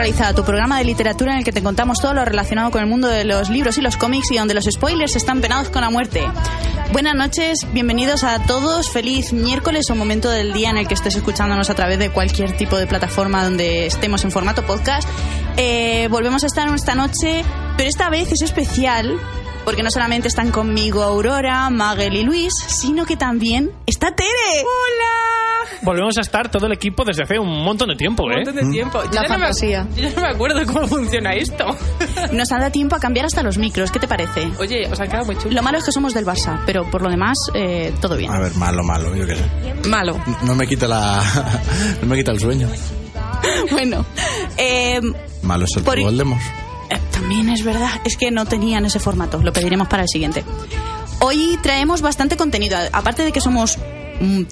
Bienvenido a Travesura Realizada, tu programa de literatura en el que te contamos todo lo relacionado con el mundo de los libros y los cómics y donde los spoilers están penados con la muerte. Buenas noches, bienvenidos a todos, feliz miércoles o momento del día en el que estés escuchándonos a través de cualquier tipo de plataforma donde estemos en formato podcast. Eh, volvemos a estar esta noche, pero esta vez es especial porque no solamente están conmigo Aurora, Magel y Luis, sino que también está Tere. Volvemos a estar todo el equipo desde hace un montón de tiempo, Un ¿eh? montón de tiempo. Yo La ya no me- fantasía. yo ya no me acuerdo cómo funciona esto. Nos ha dado tiempo a cambiar hasta los micros, ¿qué te parece? Oye, os han quedado muy chulo. Lo malo es que somos del Barça, pero por lo demás, eh, todo bien. A ver, malo, malo, yo qué sé. Malo. No me quita la. no me quita el sueño. Bueno, eh, Malo es el Por- Voldemort. eh, también es verdad, es que no tenían ese formato, lo pediremos para el siguiente. Hoy traemos bastante contenido, aparte de que somos mm,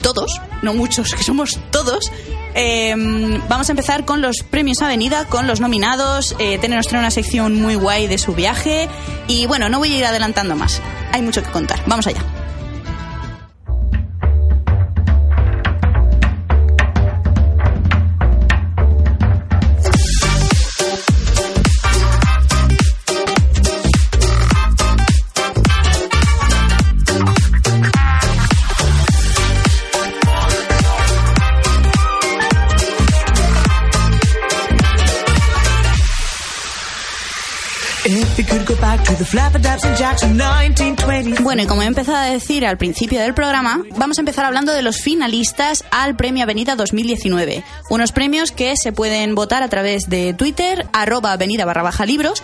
todos, no muchos, que somos todos. eh, vamos a empezar con los premios Avenida, con los nominados. Eh, Tene trae una sección muy guay de su viaje. Y bueno, no voy a ir adelantando más. Hay mucho que contar. Vamos allá. Bueno, y como he empezado a decir al principio del programa, vamos a empezar hablando de los finalistas al Premio Avenida 2019. Unos premios que se pueden votar a través de Twitter, arroba avenida barra baja libros,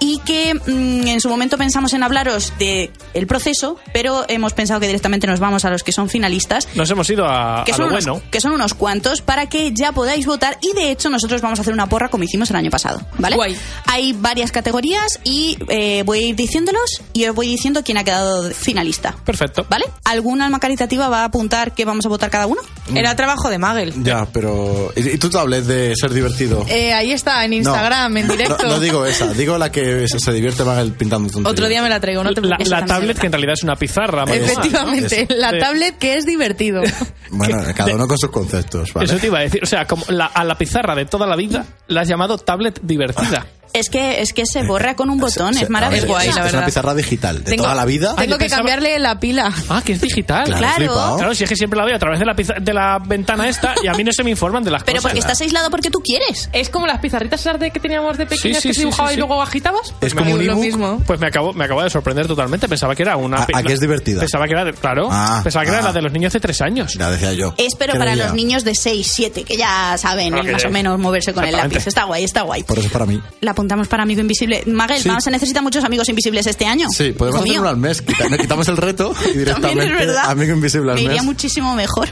y que mm, en su momento pensamos en hablaros de el proceso, pero hemos pensado que directamente nos vamos a los que son finalistas. Nos hemos ido a, Que a son, lo unos, bueno. que son unos cuantos para que ya podáis votar y de hecho nosotros vamos a hacer una porra como hicimos el año pasado, ¿vale? Guay. Hay varias categorías y eh, voy a ir diciéndolos y os voy diciendo quién ha quedado finalista. Perfecto. ¿Vale? ¿Algún alma caritativa va a apuntar que vamos a votar cada uno? Era trabajo de Magel. Ya, pero. ¿Y tú te hables de ser divertido? Eh, ahí está, en Instagram, en directo. No, no digo esa, digo la que se, se divierte más el pintando tonterías. Otro día me la traigo, no te La, preocupes. la tablet, que en realidad es una pizarra. Efectivamente, la Sí. tablet que es divertido. Bueno, cada uno con sus conceptos, ¿vale? Eso te iba a decir. O sea, como la- a la pizarra de toda la vida la has llamado tablet divertida. Es que, es que se borra con un botón, Se- es maravilloso. guay, la Es una pizarra digital, de Tengo- toda la vida. Ah, Tengo que cambiarle la pila. Ah, que es digital. Claro, Claro. si es que siempre la veo a través de la, piza- de la ventana esta y a mí no se me informan de las Pero cosas. porque estás aislado porque tú quieres. Es como las pizarritas esas de que teníamos de pequeñas Sí, sí, que se sí, dibujaba sí, y luego agitabas. Es como un lo mismo. Pues me acabo, me acabo de sorprender totalmente. Pensaba que era una. ¿A- a qué es divertida? Pensaba que era, de- claro. Ah, pensaba que era ah. la de los niños de tres años. Ya decía yo. Es pero para los niños de 6, 7, que ya saben más o menos moverse con el lápiz. Está guay, está guay. Por eso es para mí. La apuntamos para Amigo Invisible. Magel, Sí. vamos a necesitar muchos amigos invisibles este año. Sí, podemos hacer uno al mes. Quitamos el reto y directamente También es verdad. amigo invisible al Me iría mes. muchísimo mejor.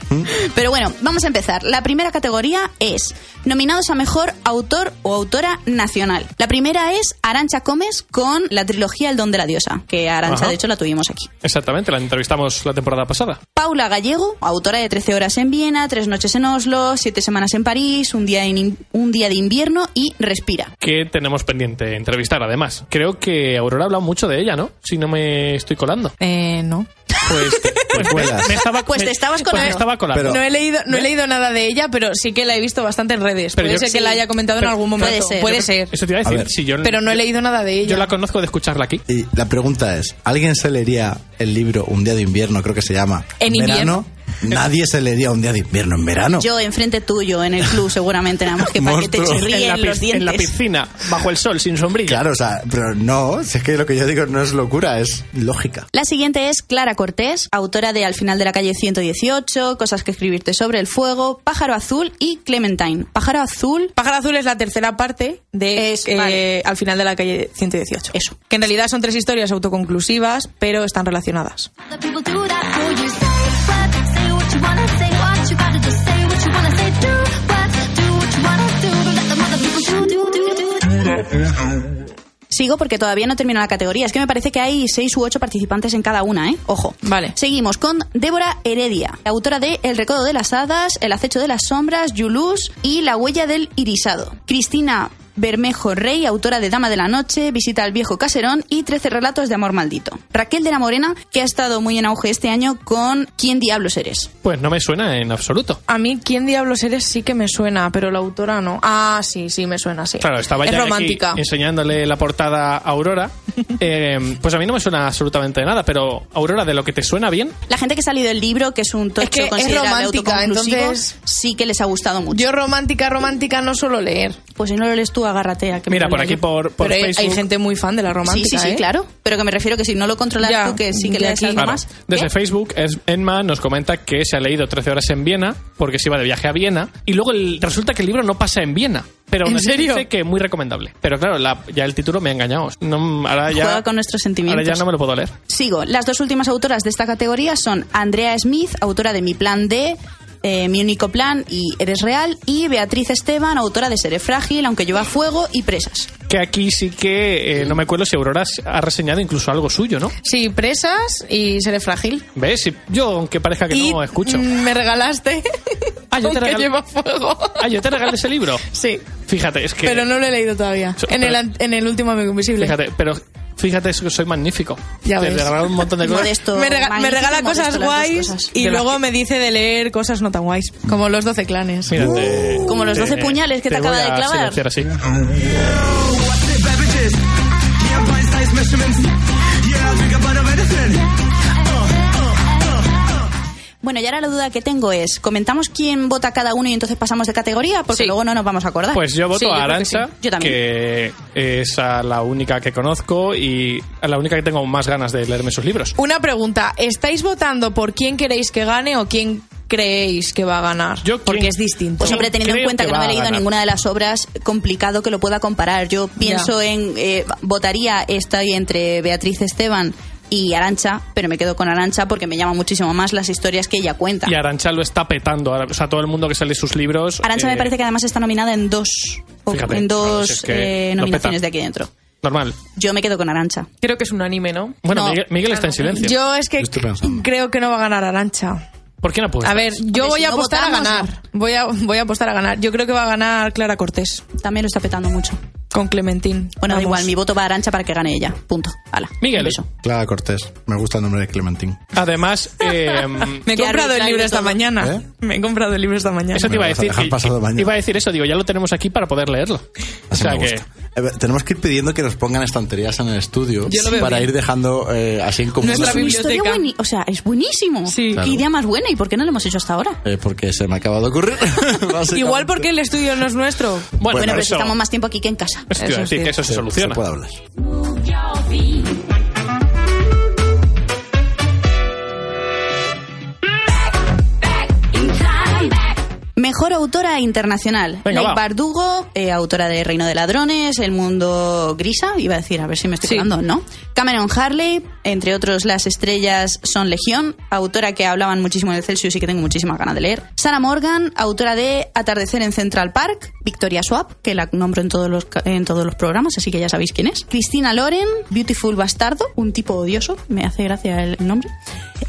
Pero bueno, vamos a empezar. La primera categoría es nominados a mejor autor o autora nacional. La primera es Arancha Gómez con la trilogía El don de la diosa, que Arancha de hecho la tuvimos aquí. Exactamente, la entrevistamos la temporada pasada. Paula Gallego, autora de 13 horas en Viena, Tres noches en Oslo, Siete semanas en París, Un día, en- un día de invierno y Respira. Que tenemos pendiente entrevistar, además. Creo que Aurora ha hablado mucho de ella, ¿no? Si no me estoy colando. Eh, no. Pues, pues cuelas. me estaba, Pues te me- estabas pues me colando. estaba colando. Pero- No he leído, no he leído nada de ella, pero sí que la he visto bastante en redes. Pero puede yo- ser que sí. la haya comentado en algún momento. Puede ser. Puede ser. Eso te iba a A decir. ver. si yo, Pero no he leído nada de ella. Yo la conozco de escucharla aquí. Y la pregunta es, ¿alguien se leería el libro Un día de invierno, creo que se llama? En verano? Nadie se leería Un día de invierno en verano. Yo enfrente tuyo en el club seguramente nada más que para que te Monstruo. En la, chirríen los pic- en la dientes. piscina, bajo el sol, sin sombrilla. Claro, o sea, pero no, si es que lo que yo digo no es locura, es lógica. La siguiente es Clara Cortés, autora de Al final de la calle 118, Cosas que escribirte sobre el fuego, Pájaro Azul y Clementine. Pájaro Azul, Pájaro Azul es la tercera parte de Es- eh, vale. al final de la calle 118. Eso. Que en realidad son tres historias autoconclusivas, pero están relacionadas. Sigo porque todavía no termino la categoría. Es que me parece que hay seis u ocho participantes en cada una, ¿eh? Ojo. Vale. Seguimos con Débora Heredia, autora de El recodo de las hadas, El acecho de las sombras, Yulus y La huella del irisado. Cristina Bermejo Rey, autora de Dama de la Noche, Visita al viejo caserón y 13 relatos de amor maldito. Raquel de la Morena, que ha estado muy en auge este año con ¿Quién diablos eres? Pues no me suena en absoluto. A mí, ¿quién diablos eres? Sí que me suena, pero la autora no. Ah, sí, sí, me suena, sí. Claro, estaba es ya aquí enseñándole la portada a Aurora. Eh, pues a mí no me suena absolutamente de nada, pero Aurora, de lo que te suena bien, La gente que ha salido del libro, que es un tocho Es que es romántica, autoconclusivo, entonces- sí que les ha gustado mucho. Yo romántica, romántica no suelo leer. Pues si no lo lees tú, agárrate a que me mira, por aquí yo. por, por pero hay, hay Facebook. gente muy fan de la romántica. Sí, sí, sí, ¿eh? claro. Pero que me refiero que si no lo controlas Ya, tú, que sí que algo Claro, más. desde ¿Eh? Facebook, es, Enma nos comenta que se ha leído 13 horas en Viena porque se iba de viaje a Viena y luego el- resulta que el libro no pasa en Viena. Pero aún ¿En así serio? dice que muy recomendable. Pero claro, la- ya el título me ha engañado. No, ahora ya, Juega con nuestros sentimientos. Ahora ya no me lo puedo leer. Sigo. Las dos últimas autoras de esta categoría son Andrea Smith, autora de Mi Plan D, eh, Mi Único Plan y Eres Real, y Beatriz Esteban, autora de Seré Frágil, Aunque Llueva Fuego y Presas. Que aquí sí que eh, no me acuerdo si Aurora ha reseñado incluso algo suyo, ¿no? Sí, presas y seré frágil. ¿Ves? Si- Yo, aunque parezca que y no escucho. mm, me regalaste. Ah, yo te Aunque regal- lleva fuego. Ah, yo te regalé ese libro. Sí, Fíjate, es que. pero no lo he leído todavía. So- En pero- el, an- en el último Amigo Invisible. Fíjate, pero fíjate, que soy magnífico. Ya te ves. regalo un montón de cosas. Modesto. me, rega- me regala cosas guays cosas. y De luego me dice de leer cosas no tan guays, como los 12 clanes. Mira, te- Como los 12 puñales que te acaba voy de clavar. así. Bueno, y ahora la duda que tengo es, ¿comentamos quién vota cada uno y entonces pasamos de categoría? Porque Sí. luego no nos vamos a acordar. Pues yo voto Sí, a que Arancha, sí. Que es a la única que conozco y a la única que tengo más ganas de leerme sus libros. Una pregunta, ¿estáis votando por quién queréis que gane o quién creéis que va a ganar? Yo Porque es distinto. Pues hombre, teniendo en cuenta que que, no he leído ninguna de las obras, complicado que lo pueda comparar. Yo pienso en, eh, votaría, estoy entre Beatriz Esteban y Arancha, pero me quedo con Arancha porque me llama muchísimo más las historias que ella cuenta. Y Arancha lo está petando. O sea, todo el mundo que sale sus libros. Arancha eh, me parece que además está nominada en dos, Fíjate, en dos si es que eh, nominaciones de aquí dentro. Normal. Yo me quedo con Arancha. Creo que es un anime, ¿no? Bueno, No, Miguel, Miguel está en silencio. Yo es que creo que no va a ganar Arancha. ¿Por qué no puedes? A ver, yo Hombre, voy si a apostar a ganar. Voy a, voy a apostar a ganar. Yo creo que va a ganar Clara Cortés También lo está petando mucho. Con Clementín. Bueno, da igual, mi voto va a Arancha para que gane ella. Punto. Hala. Miguel. Clara Cortés. Me gusta el nombre de Clementín. Además, eh, Me he comprado el libro esta todo. mañana. ¿Eh? Me he comprado el libro esta mañana. eso te iba a a decir. mañana. iba a decir eso, digo, ya lo tenemos aquí para poder leerlo. O Así sea me que. gusta. Eh, tenemos que ir pidiendo que nos pongan estanterías en el estudio para bien. ir dejando eh, así en común. Nuestra Es una historia biblioteca. o sea, es buenísimo. Sí. Qué idea más buena. ¿Y por qué no lo hemos hecho hasta ahora? Eh, porque se me acaba de ocurrir. Igual porque el estudio no es nuestro. Bueno, Bueno, pero eso, estamos más tiempo aquí que en casa. Eso Eso decir sí. que eso se Se- soluciona. Se puede hablar. Mejor autora internacional. Venga, va. Bardugo, eh, autora de Reino de Ladrones, El Mundo Grisa, iba a decir, a ver si me estoy Sí. colando, ¿no? Cameron Harley, entre otros Las Estrellas son Legión, autora que hablaban muchísimo de Celsius y que tengo muchísima ganas de leer. Sarah Morgan, autora de Atardecer en Central Park. Victoria Swap, que la nombro en todos los, en todos los programas, así que ya sabéis quién es. Cristina Loren, Beautiful Bastardo, un tipo odioso, me hace gracia el nombre.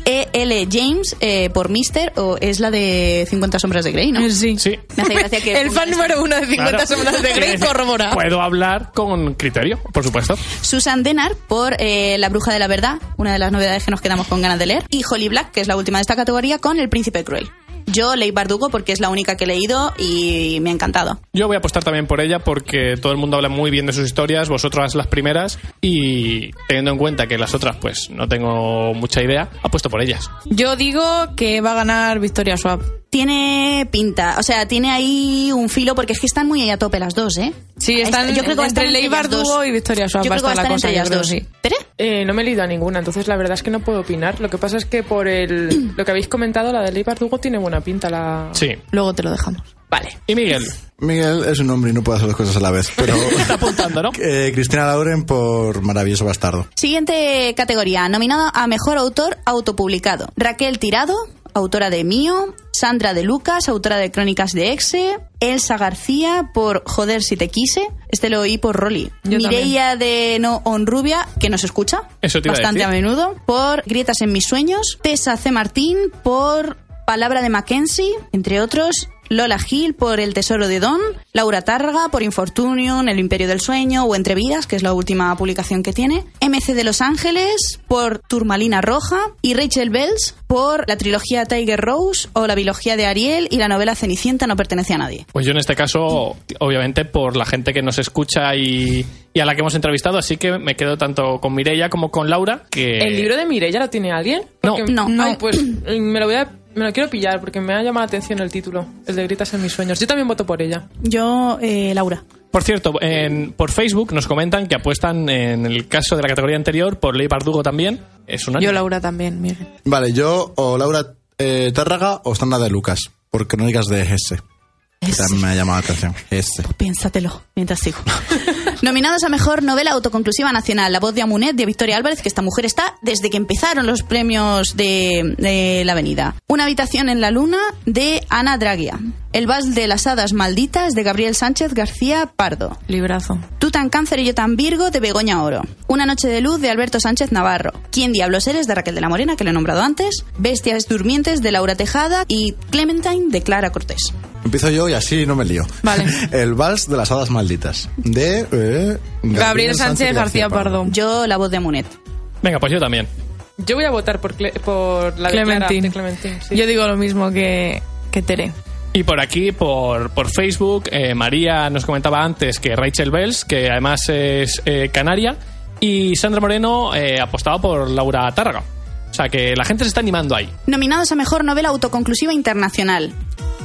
E.L. James, eh, por Mister, o es la de 50 sombras de Grey, ¿no? Sí. Sí. Me hace gracia que... El fan número uno de 50 Claro. sombras de Grey corrobora. Puedo hablar con criterio, por supuesto. Susan Denar por eh, La Bruja de la Verdad, una de las novedades que nos quedamos con ganas de leer. Y Holly Black, que es la última de esta categoría, con El Príncipe Cruel. Yo leí Bardugo porque es la única que he leído y me ha encantado. Yo voy a apostar también por ella porque todo el mundo habla muy bien de sus historias, vosotras las primeras, y teniendo en cuenta que las otras, pues no tengo mucha idea, apuesto por ellas. Yo digo que va a ganar Victoria Swap. Tiene pinta, o sea, tiene ahí un filo porque es que están muy a tope las dos, ¿eh? Sí, están Yo creo que entre. Bardugo y Victoria. Yo va a creo que va a estar entre ellas dos. sí. ¿Tere? Eh, no me he leído a ninguna, entonces la verdad es que no puedo opinar. Lo que pasa es que por el, lo que habéis comentado, la de Ley Bardugo tiene buena pinta. La... Sí. Luego te lo dejamos. Vale. Y Miguel, Miguel es un hombre y no puede hacer dos cosas a la vez. Pero está apuntando, ¿no? eh, Cristina Lauren por Maravilloso Bastardo. Siguiente categoría, nominado a Mejor Autor Autopublicado. Raquel Tirado, autora de Mío. Sandra de Lucas, autora de Crónicas de Exe. Elsa García por Joder si te quise. Este lo oí por Rolly. Yo Mireia de No Honrubia, que nos escucha Eso te iba a bastante a, decir. menudo. Por Grietas en mis sueños. Tessa C. Martín por Palabra de Mackenzie, entre otros. Lola Gil por El Tesoro de Don, Laura Tárraga por Infortunium, El Imperio del Sueño o Entre Vidas, que es la última publicación que tiene, MC de Los Ángeles por Turmalina Roja y Rachel Bells por la trilogía Tiger Rose o la biología de Ariel y la novela Cenicienta no pertenece a nadie. Pues yo en este caso, obviamente, por la gente que nos escucha y, y a la que hemos entrevistado, así que me quedo tanto con Mireia como con Laura, que... ¿El libro de Mireia lo tiene alguien? No. Porque- No. Ay, pues me lo voy a... Me lo quiero pillar porque me ha llamado la atención el título, el de Gritas en mis sueños. Yo también voto por ella. Yo, eh, Laura. Por cierto, en- por Facebook nos comentan que apuestan en el caso de la categoría anterior por Ley Bardugo también. Es una Yo, Laura, también, Miguel. Vale, yo o Laura eh, Tárraga o Sandra de Lucas. Por crónicas de. Que también me ha llamado la atención. Hesse. Piénsatelo mientras sigo. Nominados a Mejor Novela Autoconclusiva Nacional, La voz de Amunet de Victoria Álvarez, que esta mujer está desde que empezaron los premios de, de la Avenida. Una habitación en la luna de Ana Dragia. El vals de las hadas malditas de Gabriel Sánchez García Pardo. Librazo. Tú tan cáncer y yo tan virgo de Begoña Oro. Una noche de luz de Alberto Sánchez Navarro. ¿Quién diablos eres de Raquel de la Morena, que lo he nombrado antes? Bestias durmientes de Laura Tejada y Clementine de Clara Cortés. Empiezo yo y así no me lío. Vale. El vals de las hadas malditas. De eh, Gabriel Sánchez García Pardo. Yo la voz de Amunet. Venga, pues yo también. Yo voy a votar por, Cle- por la Clementine. de Clementine. sí. Yo digo lo mismo que, que Tere. Y por aquí, por, por Facebook, eh, María nos comentaba antes que Rachel Bells, que además es eh, canaria, y Sandra Moreno eh, apostaba por Laura Tárraga. O sea que la gente se está animando ahí. Nominados a Mejor Novela Autoconclusiva Internacional.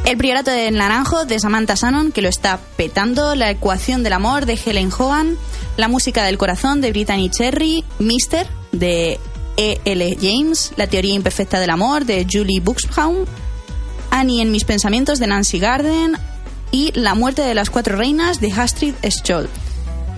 El Priorato del Naranjo de Samantha Shannon, que lo está petando. La Ecuación del Amor de Helen Hogan. La Música del Corazón de Brittany Cherry. Mister de E.L. James. La Teoría Imperfecta del Amor de Julie Buxbaum. Annie en mis pensamientos de Nancy Garden. Y La Muerte de las Cuatro Reinas de Astrid Scholl.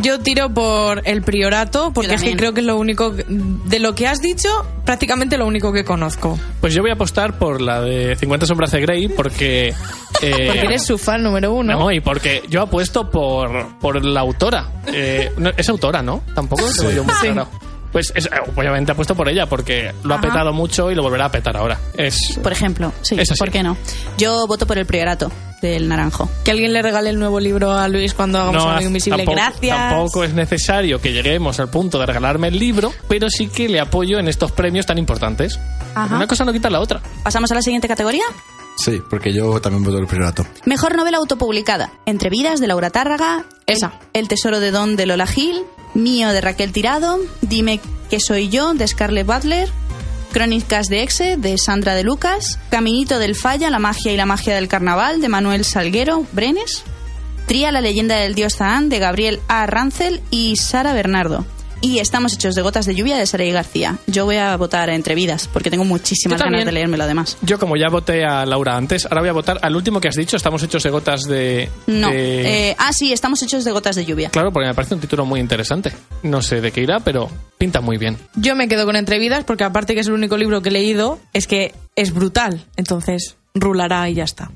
Yo tiro por el priorato porque es que creo que es lo único que- de lo que has dicho, prácticamente lo único que conozco. Pues yo voy a apostar por la de 50 sombras de Grey porque... eh, Porque eres su fan número uno. No, y porque yo apuesto por, por la autora. Eh, no, es autora, ¿no? Tampoco tengo yo muy Sí. claro. Pues es- obviamente apuesto por ella porque lo ha petado mucho y lo volverá a petar ahora. Es, Por ejemplo, sí, Es así. ¿por qué no? Yo voto por el Priorato del Naranjo. Que alguien le regale el nuevo libro a Luis cuando hagamos no, Amigo Invisible. tampoco, Gracias. tampoco es necesario que lleguemos al punto de regalarme el libro, pero sí que le apoyo en estos premios tan importantes. Ajá. Una cosa no quita la otra. ¿Pasamos a la siguiente categoría? Sí, porque yo también voto el priorato. Mejor novela autopublicada. Entre vidas de Laura Tárraga. Esa. El, El tesoro de Don de Lola Gil. Mío de Raquel Tirado. Dime que soy yo de Scarlett Butler. Crónicas de Exe de Sandra de Lucas. Caminito del Falla, la magia y la magia del carnaval de Manuel Salguero Brenes. Tría, la leyenda del dios Zahán de Gabriel A. Rancel y Sara Bernardo. Y Estamos hechos de gotas de lluvia de Sara y García. Yo voy a votar entre vidas porque tengo muchísimas ganas de leérmelo además. Yo, como ya voté a Laura antes, ahora voy a votar al último que has dicho. Estamos hechos de gotas de. No. de- Eh, ah, sí, Estamos hechos de gotas de lluvia. Claro, porque me parece un título muy interesante. No sé de qué irá, pero pinta muy bien. Yo me quedo con Entrevidas porque aparte que es el único libro que he leído, es que es brutal. Entonces, rulará y ya está.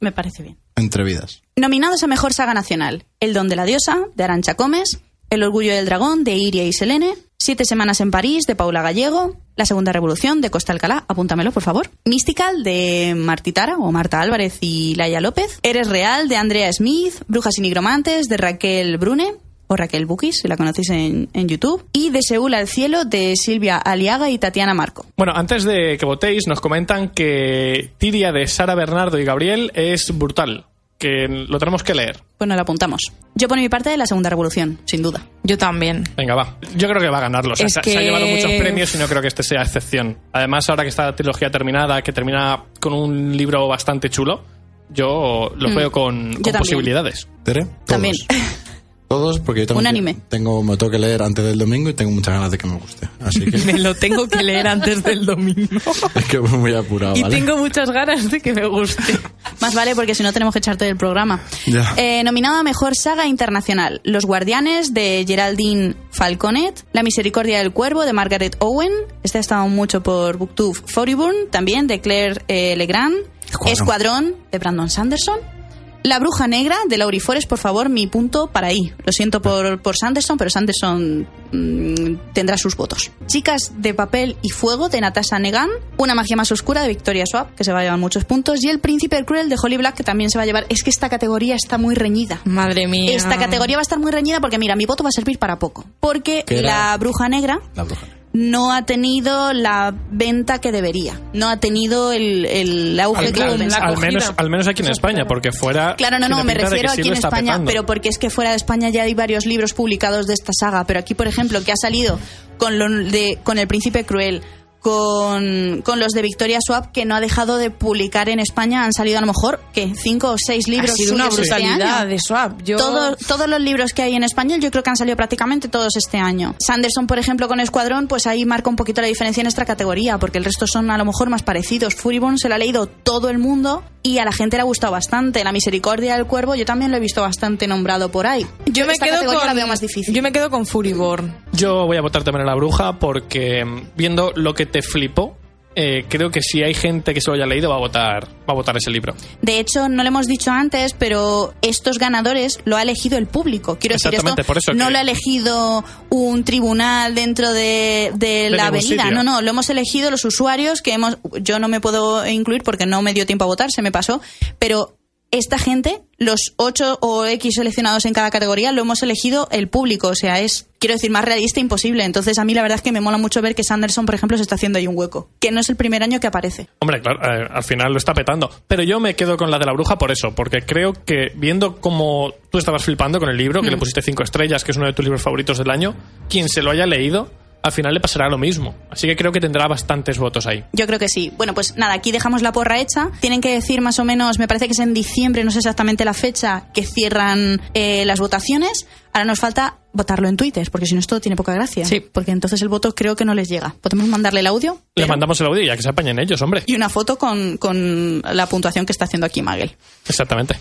Me parece bien. Entre vidas. Nominados a Mejor Saga Nacional. El Don de la Diosa, de Arancha Comes. El Orgullo del Dragón, de Iria y Selene. Siete Semanas en París, de Paula Gallego. La Segunda Revolución de Costa Alcalá, apúntamelo por favor. Mystical de Martitara o Marta Álvarez y Laia López. Eres Real de Andrea Smith. Brujas y Nigromantes de Raquel Brune o Raquel Bukis, si la conocéis en, en YouTube. Y de Seúl al Cielo de Silvia Aliaga y Tatiana Marco. Bueno, antes de que votéis, nos comentan que Tiria de Sara Bernardo y Gabriel es brutal. Que lo tenemos que leer. Pues nos lo apuntamos. Yo por mi parte de la Segunda Revolución, sin duda. Yo también. Venga, va. Yo creo que va a ganarlo. O sea, Es se, se ha que- llevado muchos premios y no creo que este sea excepción. Además, ahora que está la trilogía terminada, que termina con un libro bastante chulo, yo los Mm. veo con, posibilidades. ¿Tere? Todos. También. Todos, porque yo tengo, Un anime. tengo me tengo que leer antes del domingo y tengo muchas ganas de que me guste. Así que Me lo tengo que leer antes del domingo. es que voy muy apurado, Y ¿vale? tengo muchas ganas de que me guste. Más vale porque si no tenemos que echarte del programa. Ya. Eh, nominado a Mejor Saga Internacional. Los Guardianes de Geraldine Falconet. La Misericordia del Cuervo de Margaret Owen. Este ha estado mucho por Booktube. Foriburn también de Claire eh, Legrand. Escuadrón. Escuadrón de Brandon Sanderson. La Bruja Negra de Laurie Forest, por favor, mi punto para ahí. Lo siento por, por Sanderson, pero Sanderson mm, tendrá sus votos. Chicas de Papel y Fuego de Natasha Negan. Una Magia Más Oscura de Victoria Swap, que se va a llevar muchos puntos. Y El Príncipe Cruel de Holly Black, que también se va a llevar. Es que esta categoría está muy reñida. Madre mía. Esta categoría va a estar muy reñida porque, mira, mi voto va a servir para poco. Porque la Bruja Negra La bruja. No ha tenido la venta que debería. No ha tenido el, el auge Al, que al- al menos, al menos aquí en España, porque fuera. Claro, no, no, me refiero sí aquí en España, petando. pero porque es que fuera de España ya hay varios libros publicados de esta saga, pero aquí, por ejemplo, que ha salido con, lo de, con El Príncipe Cruel, con, con los de Victoria Swap, que no ha dejado de publicar en España, han salido a lo mejor, ¿qué? Cinco o seis libros ha sido una este brutalidad año. de Swap. Yo... Todos, todos los libros que hay en español yo creo que han salido prácticamente todos este año. Sanderson, por ejemplo, con Escuadrón, pues ahí marca un poquito la diferencia en esta categoría, porque el resto son a lo mejor más parecidos. Furibon se lo ha leído todo el mundo y a la gente le ha gustado bastante. La Misericordia del Cuervo yo también lo he visto bastante nombrado por ahí. Yo me esta quedo con la veo más difícil. Yo me quedo con Furiborn. Yo voy a votar también a la bruja porque mm, viendo lo que te flipó, eh, creo que si hay gente que se lo haya leído va a votar, va a votar ese libro. De hecho, no lo hemos dicho antes, pero estos ganadores lo ha elegido el público. Quiero decir, esto Exactamente, por eso no que- lo ha elegido un tribunal dentro de, de la avenida. sitio. No, no, lo hemos elegido los usuarios que hemos. Yo no me puedo incluir porque no me dio tiempo a votar, se me pasó. Pero esta gente, los ocho o X seleccionados en cada categoría, lo hemos elegido el público. O sea, es, quiero decir, más realista imposible. Entonces, a mí la verdad es que me mola mucho ver que Sanderson, por ejemplo, se está haciendo ahí un hueco. Que no es el primer año que aparece. Hombre, claro, eh, al final lo está petando. Pero yo me quedo con la de la bruja por eso, porque creo que viendo cómo tú estabas flipando con el libro, que le pusiste cinco estrellas, que es uno de tus libros favoritos del año, quien se lo haya leído, al final le pasará lo mismo. Así que creo que tendrá bastantes votos ahí. Yo creo que sí. Bueno, pues nada, aquí dejamos la porra hecha. Tienen que decir más o menos, me parece que es en diciembre, no sé exactamente la fecha, que cierran eh, las votaciones. Ahora nos falta votarlo en Twitter, porque si no esto tiene poca gracia. Sí. Porque entonces el voto creo que no les llega. Podemos mandarle el audio Le pero- mandamos el audio y ya que se apañen ellos, hombre. y una foto con, con la puntuación que está haciendo aquí Magel. Exactamente.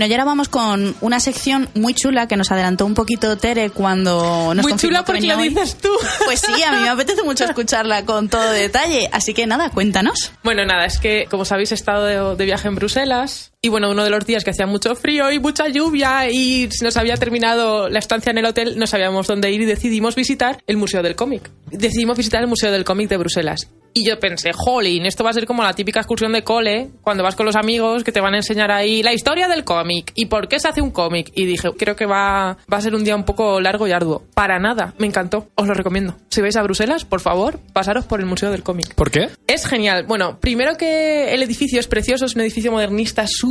Bueno, y ahora vamos con una sección muy chula que nos adelantó un poquito Tere cuando nos Muy chula que porque hoy. dices tú. Pues sí, a mí me apetece mucho escucharla con todo detalle. Así que nada, cuéntanos. Bueno, nada, es que como sabéis he estado de, de viaje en Bruselas y bueno, uno de los días que hacía mucho frío y mucha lluvia y se nos había terminado la estancia en el hotel, no sabíamos dónde ir y decidimos visitar el Museo del Cómic. Decidimos visitar el Museo del Cómic de Bruselas. Y yo pensé, jolín, esto va a ser como la típica excursión de cole, cuando vas con los amigos que te van a enseñar ahí la historia del cómic y por qué se hace un cómic. Y dije, creo que va, va a ser un día un poco largo y arduo. Para nada, me encantó, os lo recomiendo. Si vais a Bruselas, por favor, pasaros por el Museo del Cómic. ¿Por qué? Es genial. Bueno, primero que el edificio es precioso, es un edificio modernista súper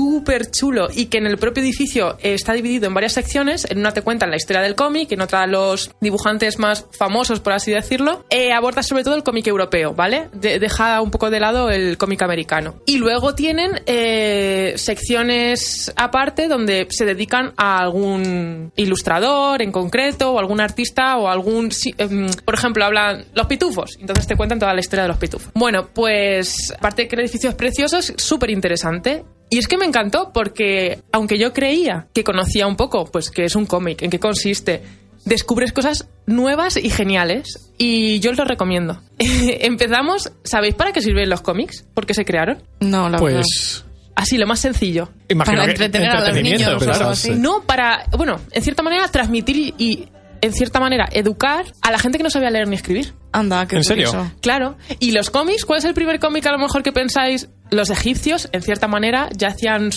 chulo y que en el propio edificio eh, está dividido en varias secciones. En una te cuentan la historia del cómic, en otra los dibujantes más famosos, por así decirlo. Eh, aborda sobre todo el cómic europeo, ¿vale? De- deja un poco de lado el cómic americano. Y luego tienen eh, secciones aparte donde se dedican a algún ilustrador en concreto o algún artista o algún... em, por ejemplo, hablan los pitufos. Entonces te cuentan toda la historia de los pitufos. Bueno, pues aparte de que el edificio es precioso, es súper interesante. Y es que me encantó porque, aunque yo creía que conocía un poco, pues que es un cómic, en qué consiste, descubres cosas nuevas y geniales. Y yo os lo recomiendo. Empezamos, ¿sabéis para qué sirven los cómics? ¿Por qué se crearon? No, la verdad. Pues. Así, lo más sencillo. Imagino Para entretener a los niños claro. No, para, bueno, en cierta manera transmitir y, y, en cierta manera educar a la gente que no sabía leer ni escribir. Anda, qué ¿En serio? curioso. Claro. Y los cómics, ¿cuál es el primer cómic a lo mejor que pensáis? Los egipcios, en cierta manera, ya hacían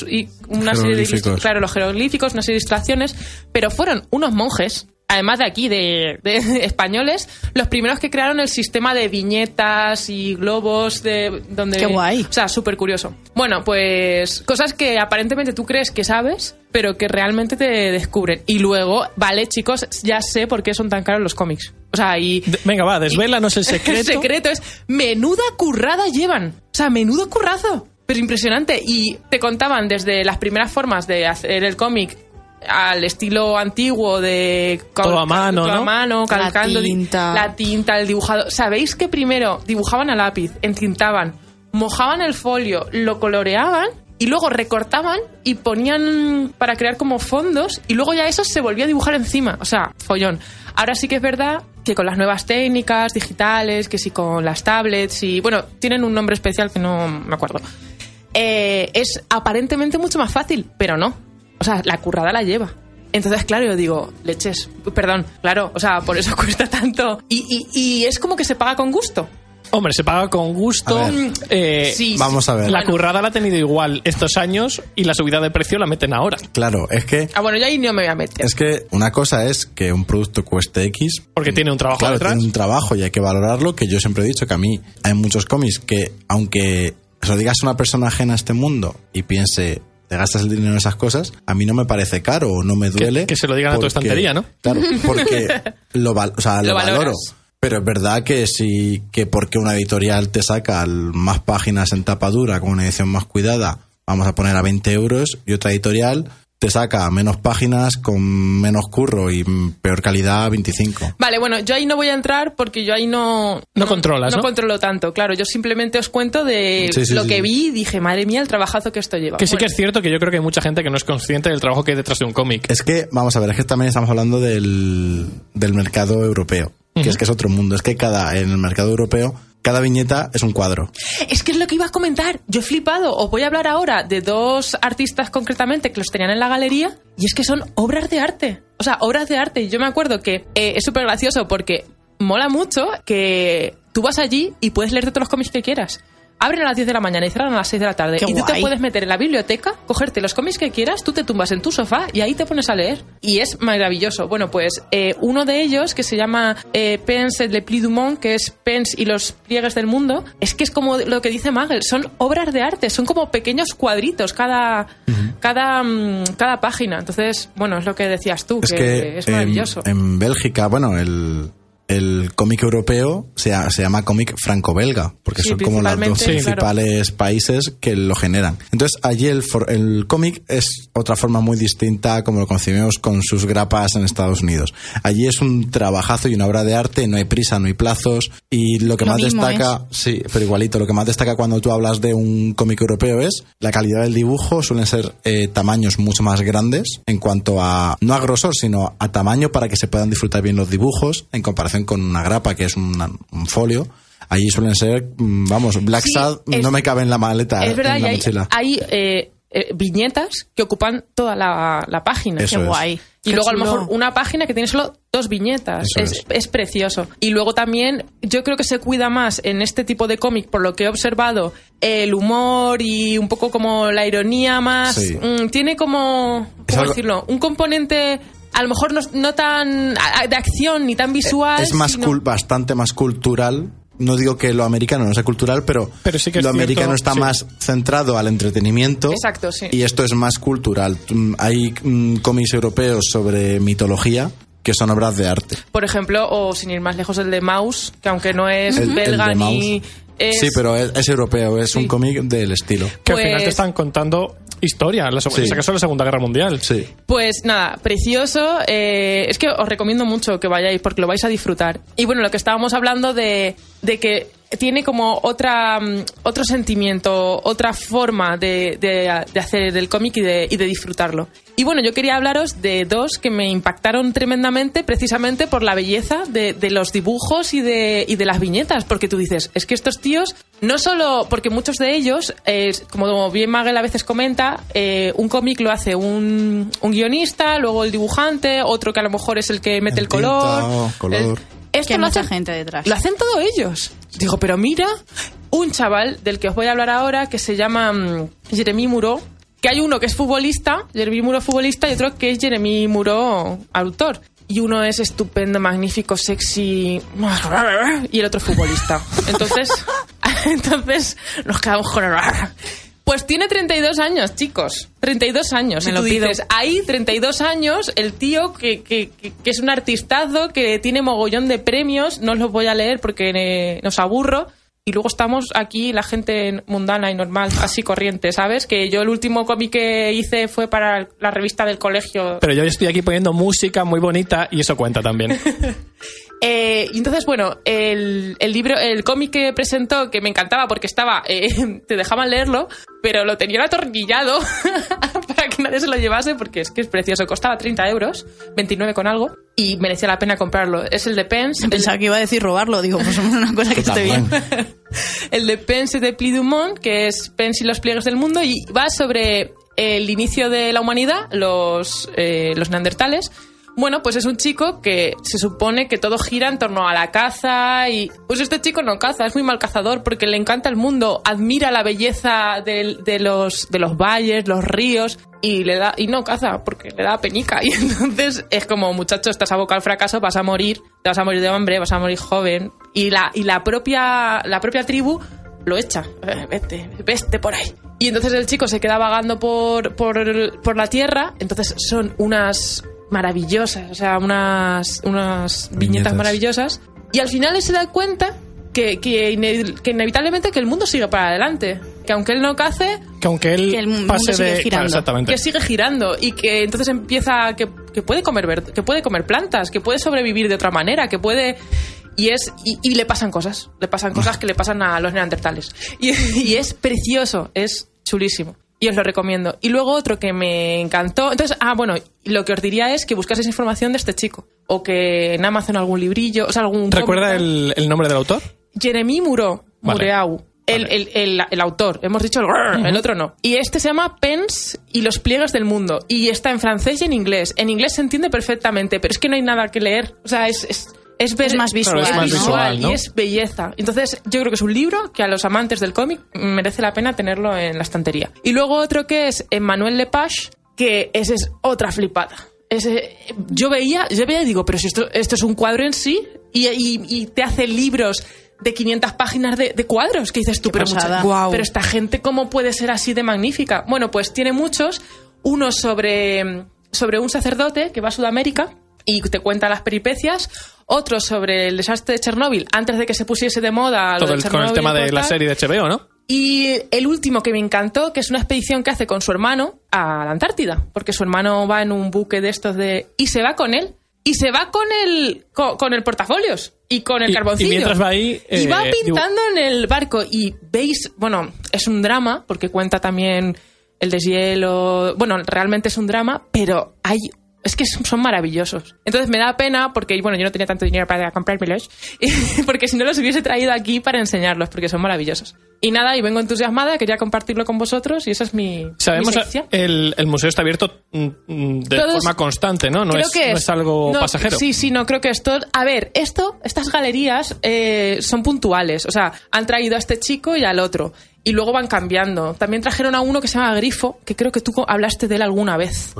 una serie de claro, los jeroglíficos, una serie de ilustraciones, pero fueron unos monjes, además de aquí, de, de españoles, los primeros que crearon el sistema de viñetas y globos de donde. Qué guay. O sea, súper curioso. Bueno, pues cosas que aparentemente tú crees que sabes, pero que realmente te descubren. Y luego, vale, chicos, ya sé por qué son tan caros los cómics. O sea, y De- Venga, va, desvélanos el secreto. el secreto es menuda currada llevan. O sea, menudo currazo. Pero impresionante. Y te contaban desde las primeras formas de hacer el cómic al estilo antiguo de Todo a mano, todo a ¿no? mano, La calcando di- tinta. la tinta, el dibujado. ¿Sabéis que primero dibujaban a lápiz, entintaban, mojaban el folio, lo coloreaban y luego recortaban y ponían para crear como fondos y luego ya eso se volvía a dibujar encima. O sea, follón. Ahora sí que es verdad que con las nuevas técnicas digitales, que sí con las tablets y bueno, tienen un nombre especial que no me acuerdo. Eh, es aparentemente mucho más fácil, pero no. O sea, la currada la lleva. Entonces, claro, yo digo, leches, perdón, claro, o sea, por eso cuesta tanto. Y, y- y es como que se paga con gusto. Hombre, se paga con gusto. A. Eh, Sí, Vamos a ver. La Bueno. currada la ha tenido igual estos años y la subida de precio la meten ahora. Claro, es que Ah, bueno, yo ahí no me voy a meter. es que una cosa es que un producto cueste X. Porque tiene un trabajo Claro, detrás. tiene un trabajo y hay que valorarlo, que yo siempre he dicho que a mí hay muchos cómics que, aunque se lo digas a una persona ajena a este mundo y piense, te gastas el dinero en esas cosas, a mí no me parece caro o no me duele. que se lo digan a tu porque- estantería, ¿no? Claro, porque lo, val- o sea, lo, Lo valoro. Pero es verdad que sí, que porque una editorial te saca más páginas en tapa dura con una edición más cuidada, vamos a poner a 20 euros, y otra editorial te saca menos páginas con menos curro y mm, peor calidad a 25. Vale, bueno, yo ahí no voy a entrar porque yo ahí no... No controlas, No ¿no? controlo tanto, claro. Yo simplemente os cuento de Sí, sí, lo sí, que vi y dije, madre mía, el trabajazo que esto lleva. Que sí que es cierto que yo creo que hay mucha gente que no es consciente del trabajo que hay detrás de un cómic. Es que, vamos a ver, es que también estamos hablando del, del mercado europeo, que es que es otro mundo. Es que cada, en el mercado europeo, cada viñeta es un cuadro. Es que es lo que iba a comentar. Yo he flipado. Os voy a hablar ahora de dos artistas concretamente que los tenían en la galería y es que son obras de arte. O sea, obras de arte. Y Yo me acuerdo que eh, es súper gracioso porque mola mucho que tú vas allí y puedes leerte todos los cómics que quieras. Abren a las 10 de la mañana y cierran a las 6 de la tarde. Qué y tú te puedes meter en la biblioteca, cogerte los cómics que quieras, tú te tumbas en tu sofá y ahí te pones a leer. Y es maravilloso. Bueno, pues eh, uno de ellos, que se llama eh, Pence et le pli du monde, que es Pence y los pliegues del mundo, es que es como lo que dice Magel, son obras de arte, son como pequeños cuadritos cada, cada, mm, cada página. Entonces, bueno, es lo que decías tú, Es que, que es en- maravilloso. En, Bélgica, bueno, el, el cómic europeo se, se llama cómic franco-belga, porque Sí, son como los dos claro. principales países que lo generan. Entonces, allí el, for- el cómic es otra forma muy distinta como lo concebimos con sus grapas en Estados Unidos. Allí es un trabajazo y una obra de arte, no hay prisa, no hay plazos, y lo que Lo más destaca, sí, pero igualito, lo que más destaca cuando tú hablas de un cómic europeo es la calidad del dibujo, suelen ser eh, tamaños mucho más grandes en cuanto a, no a grosor, sino a tamaño para que se puedan disfrutar bien los dibujos, en comparación con una grapa que es una- un folio. Allí suelen ser, mm, vamos, Black Sí, Sad es- no me cabe en la maleta, Es verdad, en y la hay, mochila. hay, eh, eh, viñetas que ocupan toda la, la página. Eso Qué es. guay. Y Qué luego a lo mejor una página que tiene solo dos viñetas. Es, es. es precioso. Y luego también yo creo que se cuida más en este tipo de cómic, por lo que he observado, el humor y un poco como la ironía más. Sí. mm, tiene como, ¿cómo algo- decirlo? Un componente a lo mejor no, no tan a- de acción ni tan visual. es más sino- cul- bastante más cultural. No digo que lo americano no sea cultural, pero, Pero sí que es lo americano cierto, está sí. más centrado al entretenimiento. Exacto, sí. Y esto es más cultural. Mm, Hay mm, cómics europeos sobre mitología que son obras de arte. Por ejemplo, o sin ir más lejos, el de Mouse, que aunque no es El- el belga ni. Es- Sí, pero es, es europeo, es Sí. un cómic del estilo. Que al final Pues- te están contando historia, la, seg- Sí. en este caso la Segunda Guerra Mundial. Sí. Pues nada, precioso. eh, es que os recomiendo mucho que vayáis porque lo vais a disfrutar. Y bueno, lo que estábamos hablando de, de que tiene como otra mm, otro sentimiento, otra forma de, de- de hacer el cómic y de, y de disfrutarlo. Y bueno, yo quería hablaros de dos que me impactaron tremendamente precisamente por la belleza de, de los dibujos y de, y de las viñetas, porque tú dices, es que estos tíos, no solo, porque muchos de ellos, eh, como bien Magel a veces comenta, eh, un cómic lo hace un, un guionista, luego el dibujante, otro que a lo mejor es el que mete el, El tinta, color. color. el- esto Que hay lo mucha hacen- gente detrás. Lo hacen todos ellos. Digo, pero mira, un chaval del que os voy a hablar ahora que se llama mm, Jeremy Muro, que hay uno que es futbolista, Jeremy Muro futbolista, y otro que es Jeremy Muro autor. Y uno es estupendo, magnífico, sexy, y el otro es futbolista. Entonces, entonces nos quedamos con el... Pues tiene 32 años, chicos. 32 años. Me y lo tú pido. dices, ahí 32 años, el tío que, que- que- que es un artistazo, que tiene mogollón de premios, no os los voy a leer porque eh, nos aburro. Y luego estamos aquí, la gente mundana y normal, así corriente, ¿sabes? Que yo el último cómic que hice fue para la revista del colegio. Pero yo estoy aquí poniendo música muy bonita y eso cuenta también. Eh, y entonces, bueno, el, el libro, el cómic que presentó, que me encantaba porque estaba, eh, te dejaban leerlo, pero lo tenían atornillado para que nadie se lo llevase porque es que es precioso. Costaba 30 euros, 29 con algo, y merecía la pena comprarlo. Es el de Pence. el- Pensaba que iba a decir robarlo. Digo, pues es una cosa que esté bien. el de Pence de Pli Dumont, que es Pence y los pliegues del mundo, y va sobre el inicio de la humanidad, los, eh, los neandertales. Bueno, pues es un chico que se supone que todo gira en torno a la caza y pues este chico no caza, es muy mal cazador porque le encanta el mundo, admira la belleza de, los, de los valles, los ríos y le da y no caza porque le da penica y entonces es como muchacho estás abocado al fracaso, vas a morir, te vas a morir de hambre, vas a morir joven y la y la propia la propia tribu lo echa, Eh, vete, vete por ahí. Y entonces el chico se queda vagando por, por, por la tierra, entonces son unas maravillosas, o sea, unas, unas viñetas, Viñetas. maravillosas. Y al final él se da cuenta que, que, ine- que inevitablemente que el mundo sigue para adelante. Que aunque él no cace, Que aunque él Que el mundo pase sigue de... girando. Claro, exactamente. que sigue girando y que entonces empieza que, que puede comer que puede comer plantas, que puede sobrevivir de otra manera, que puede y es y, y le pasan cosas, le pasan cosas que le pasan a los neandertales y, y es precioso, es chulísimo. Y os lo recomiendo. Y luego otro que me encantó. Entonces, ah, bueno, lo que os diría es que buscaseis información de este chico. O que en Amazon algún librillo, o sea, algún. ¿Recuerda el, el nombre del autor? Jeremy Muro, Vale. Mureau. El, el, el- el autor, hemos dicho el, grrr, otro no. Y este se llama Pence y los pliegues del mundo. Y está en francés y en inglés. En inglés se entiende perfectamente, pero es que no hay nada que leer. O sea, es, es, es, más visual, es Claro, es más visual, ¿no? y es belleza. Entonces, yo creo que es un libro que a los amantes del cómic merece la pena tenerlo en la estantería. Y luego otro que es Emmanuel Lepage, que ese es otra flipada. Ese, yo veía, yo veía y digo, pero si esto, esto es un cuadro en sí y, y- y te hace libros de 500 páginas de, de cuadros que dices tú, pero, mucha- pero esta gente cómo puede ser así de magnífica. Bueno, pues tiene muchos, uno sobre, sobre un sacerdote que va a Sudamérica y te cuenta las peripecias, otro sobre el desastre de Chernóbil antes de que se pusiese de moda Todo el, con el tema y de la serie de HBO, ¿no? Y el último que me encantó, que es una expedición que hace con su hermano a la Antártida, porque su hermano va en un buque de estos de... Y se va con él, y se va con el, con, con el portafolios y con el Y- y carboncillo. mientras va ahí, Y va eh, pintando en el barco. Y veis, bueno, es un drama, porque cuenta también el deshielo. Bueno, realmente es un drama, pero hay. Es que son son maravillosos. Entonces me da pena porque, bueno, yo no tenía tanto dinero para comprármelos, porque si no los hubiese traído aquí para enseñarlos, porque son maravillosos. Y nada, y vengo entusiasmada, quería compartirlo con vosotros y esa es mi, Sabemos, mi el, el museo está abierto mm, mm, de Todos- forma constante, ¿no? No, Creo es, que no es algo no, pasajero. Sí, sí, no, creo que esto. A ver, esto, estas galerías eh, son puntuales. O sea, han traído a este chico y al otro. Y luego van cambiando. También trajeron a uno que se llama Grifo, que creo que tú hablaste de él alguna vez.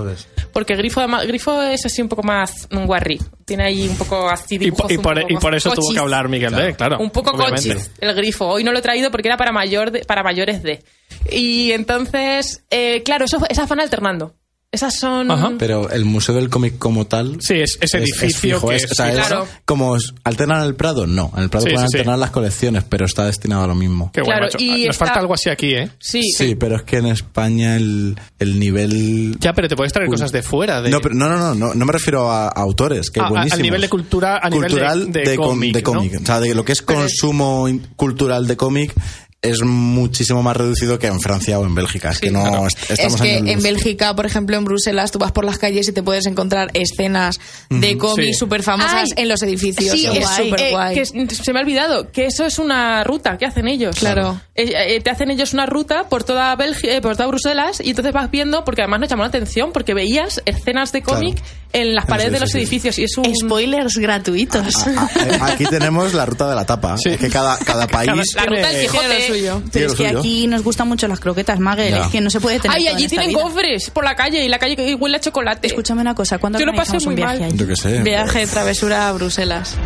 Porque Grifo, Grifo es así un poco más mm, guarri. Tiene ahí un poco así Y, dibujos po- y un por, poco y por eso tuvo que hablar Miguel de, claro. Un poco cochis, el grifo. Hoy no lo he traído porque era para, mayor de- para mayores de. Y entonces, eh, claro, eso, esas van alternando. Esas son... Ajá. Pero el Museo del Cómic como tal... Sí, es ese edificio fijo, que es- es- o sea, sí, es claro. como alternan el Prado, no. En el Prado Sí, pueden sí, sí. alternar las colecciones, pero está destinado a lo mismo. Qué bueno, Claro, macho. y Nos está- falta algo así aquí, ¿eh? Sí. Sí, pero es que en España el, el nivel... Ya, pero te puedes traer Cul- cosas de fuera. De... No, pero no, no, no, no, no me refiero a, a autores, que A- a- al nivel de cultura- a nivel de- cultural de com- cómic, de cómic. ¿no? O sea, de lo que es consumo cultural de cómic es muchísimo más reducido que en Francia o en Bélgica. Es que no claro. est- estamos es que en luz. Bélgica, por ejemplo, en Bruselas, tú vas por las calles y te puedes encontrar escenas de cómics Sí. súper famosas Ay, en los edificios. Sí, es es súper eh, guay. que se me ha olvidado que eso es una ruta que hacen ellos. Claro. Eh, eh, te hacen ellos una ruta por toda Bélgica, por toda Bruselas y entonces vas viendo porque además nos llamó la atención porque veías escenas de cómic Claro. en las En paredes de los edificios y es un Spoilers gratuitos. Ah, eh, Aquí tenemos la ruta de la tapa. Sí. Es que cada, cada país... la ruta del Quijote. Suyo. Pero es que suyo. aquí nos gustan mucho las croquetas, Magel. Es que no se puede tener Ay, allí tienen cofres por la calle y la calle que huele a chocolate. Escúchame una cosa, ¿cuándo Yo lo pasé un muy viaje mal. allí? Yo qué sé. Viaje, travesura a Bruselas.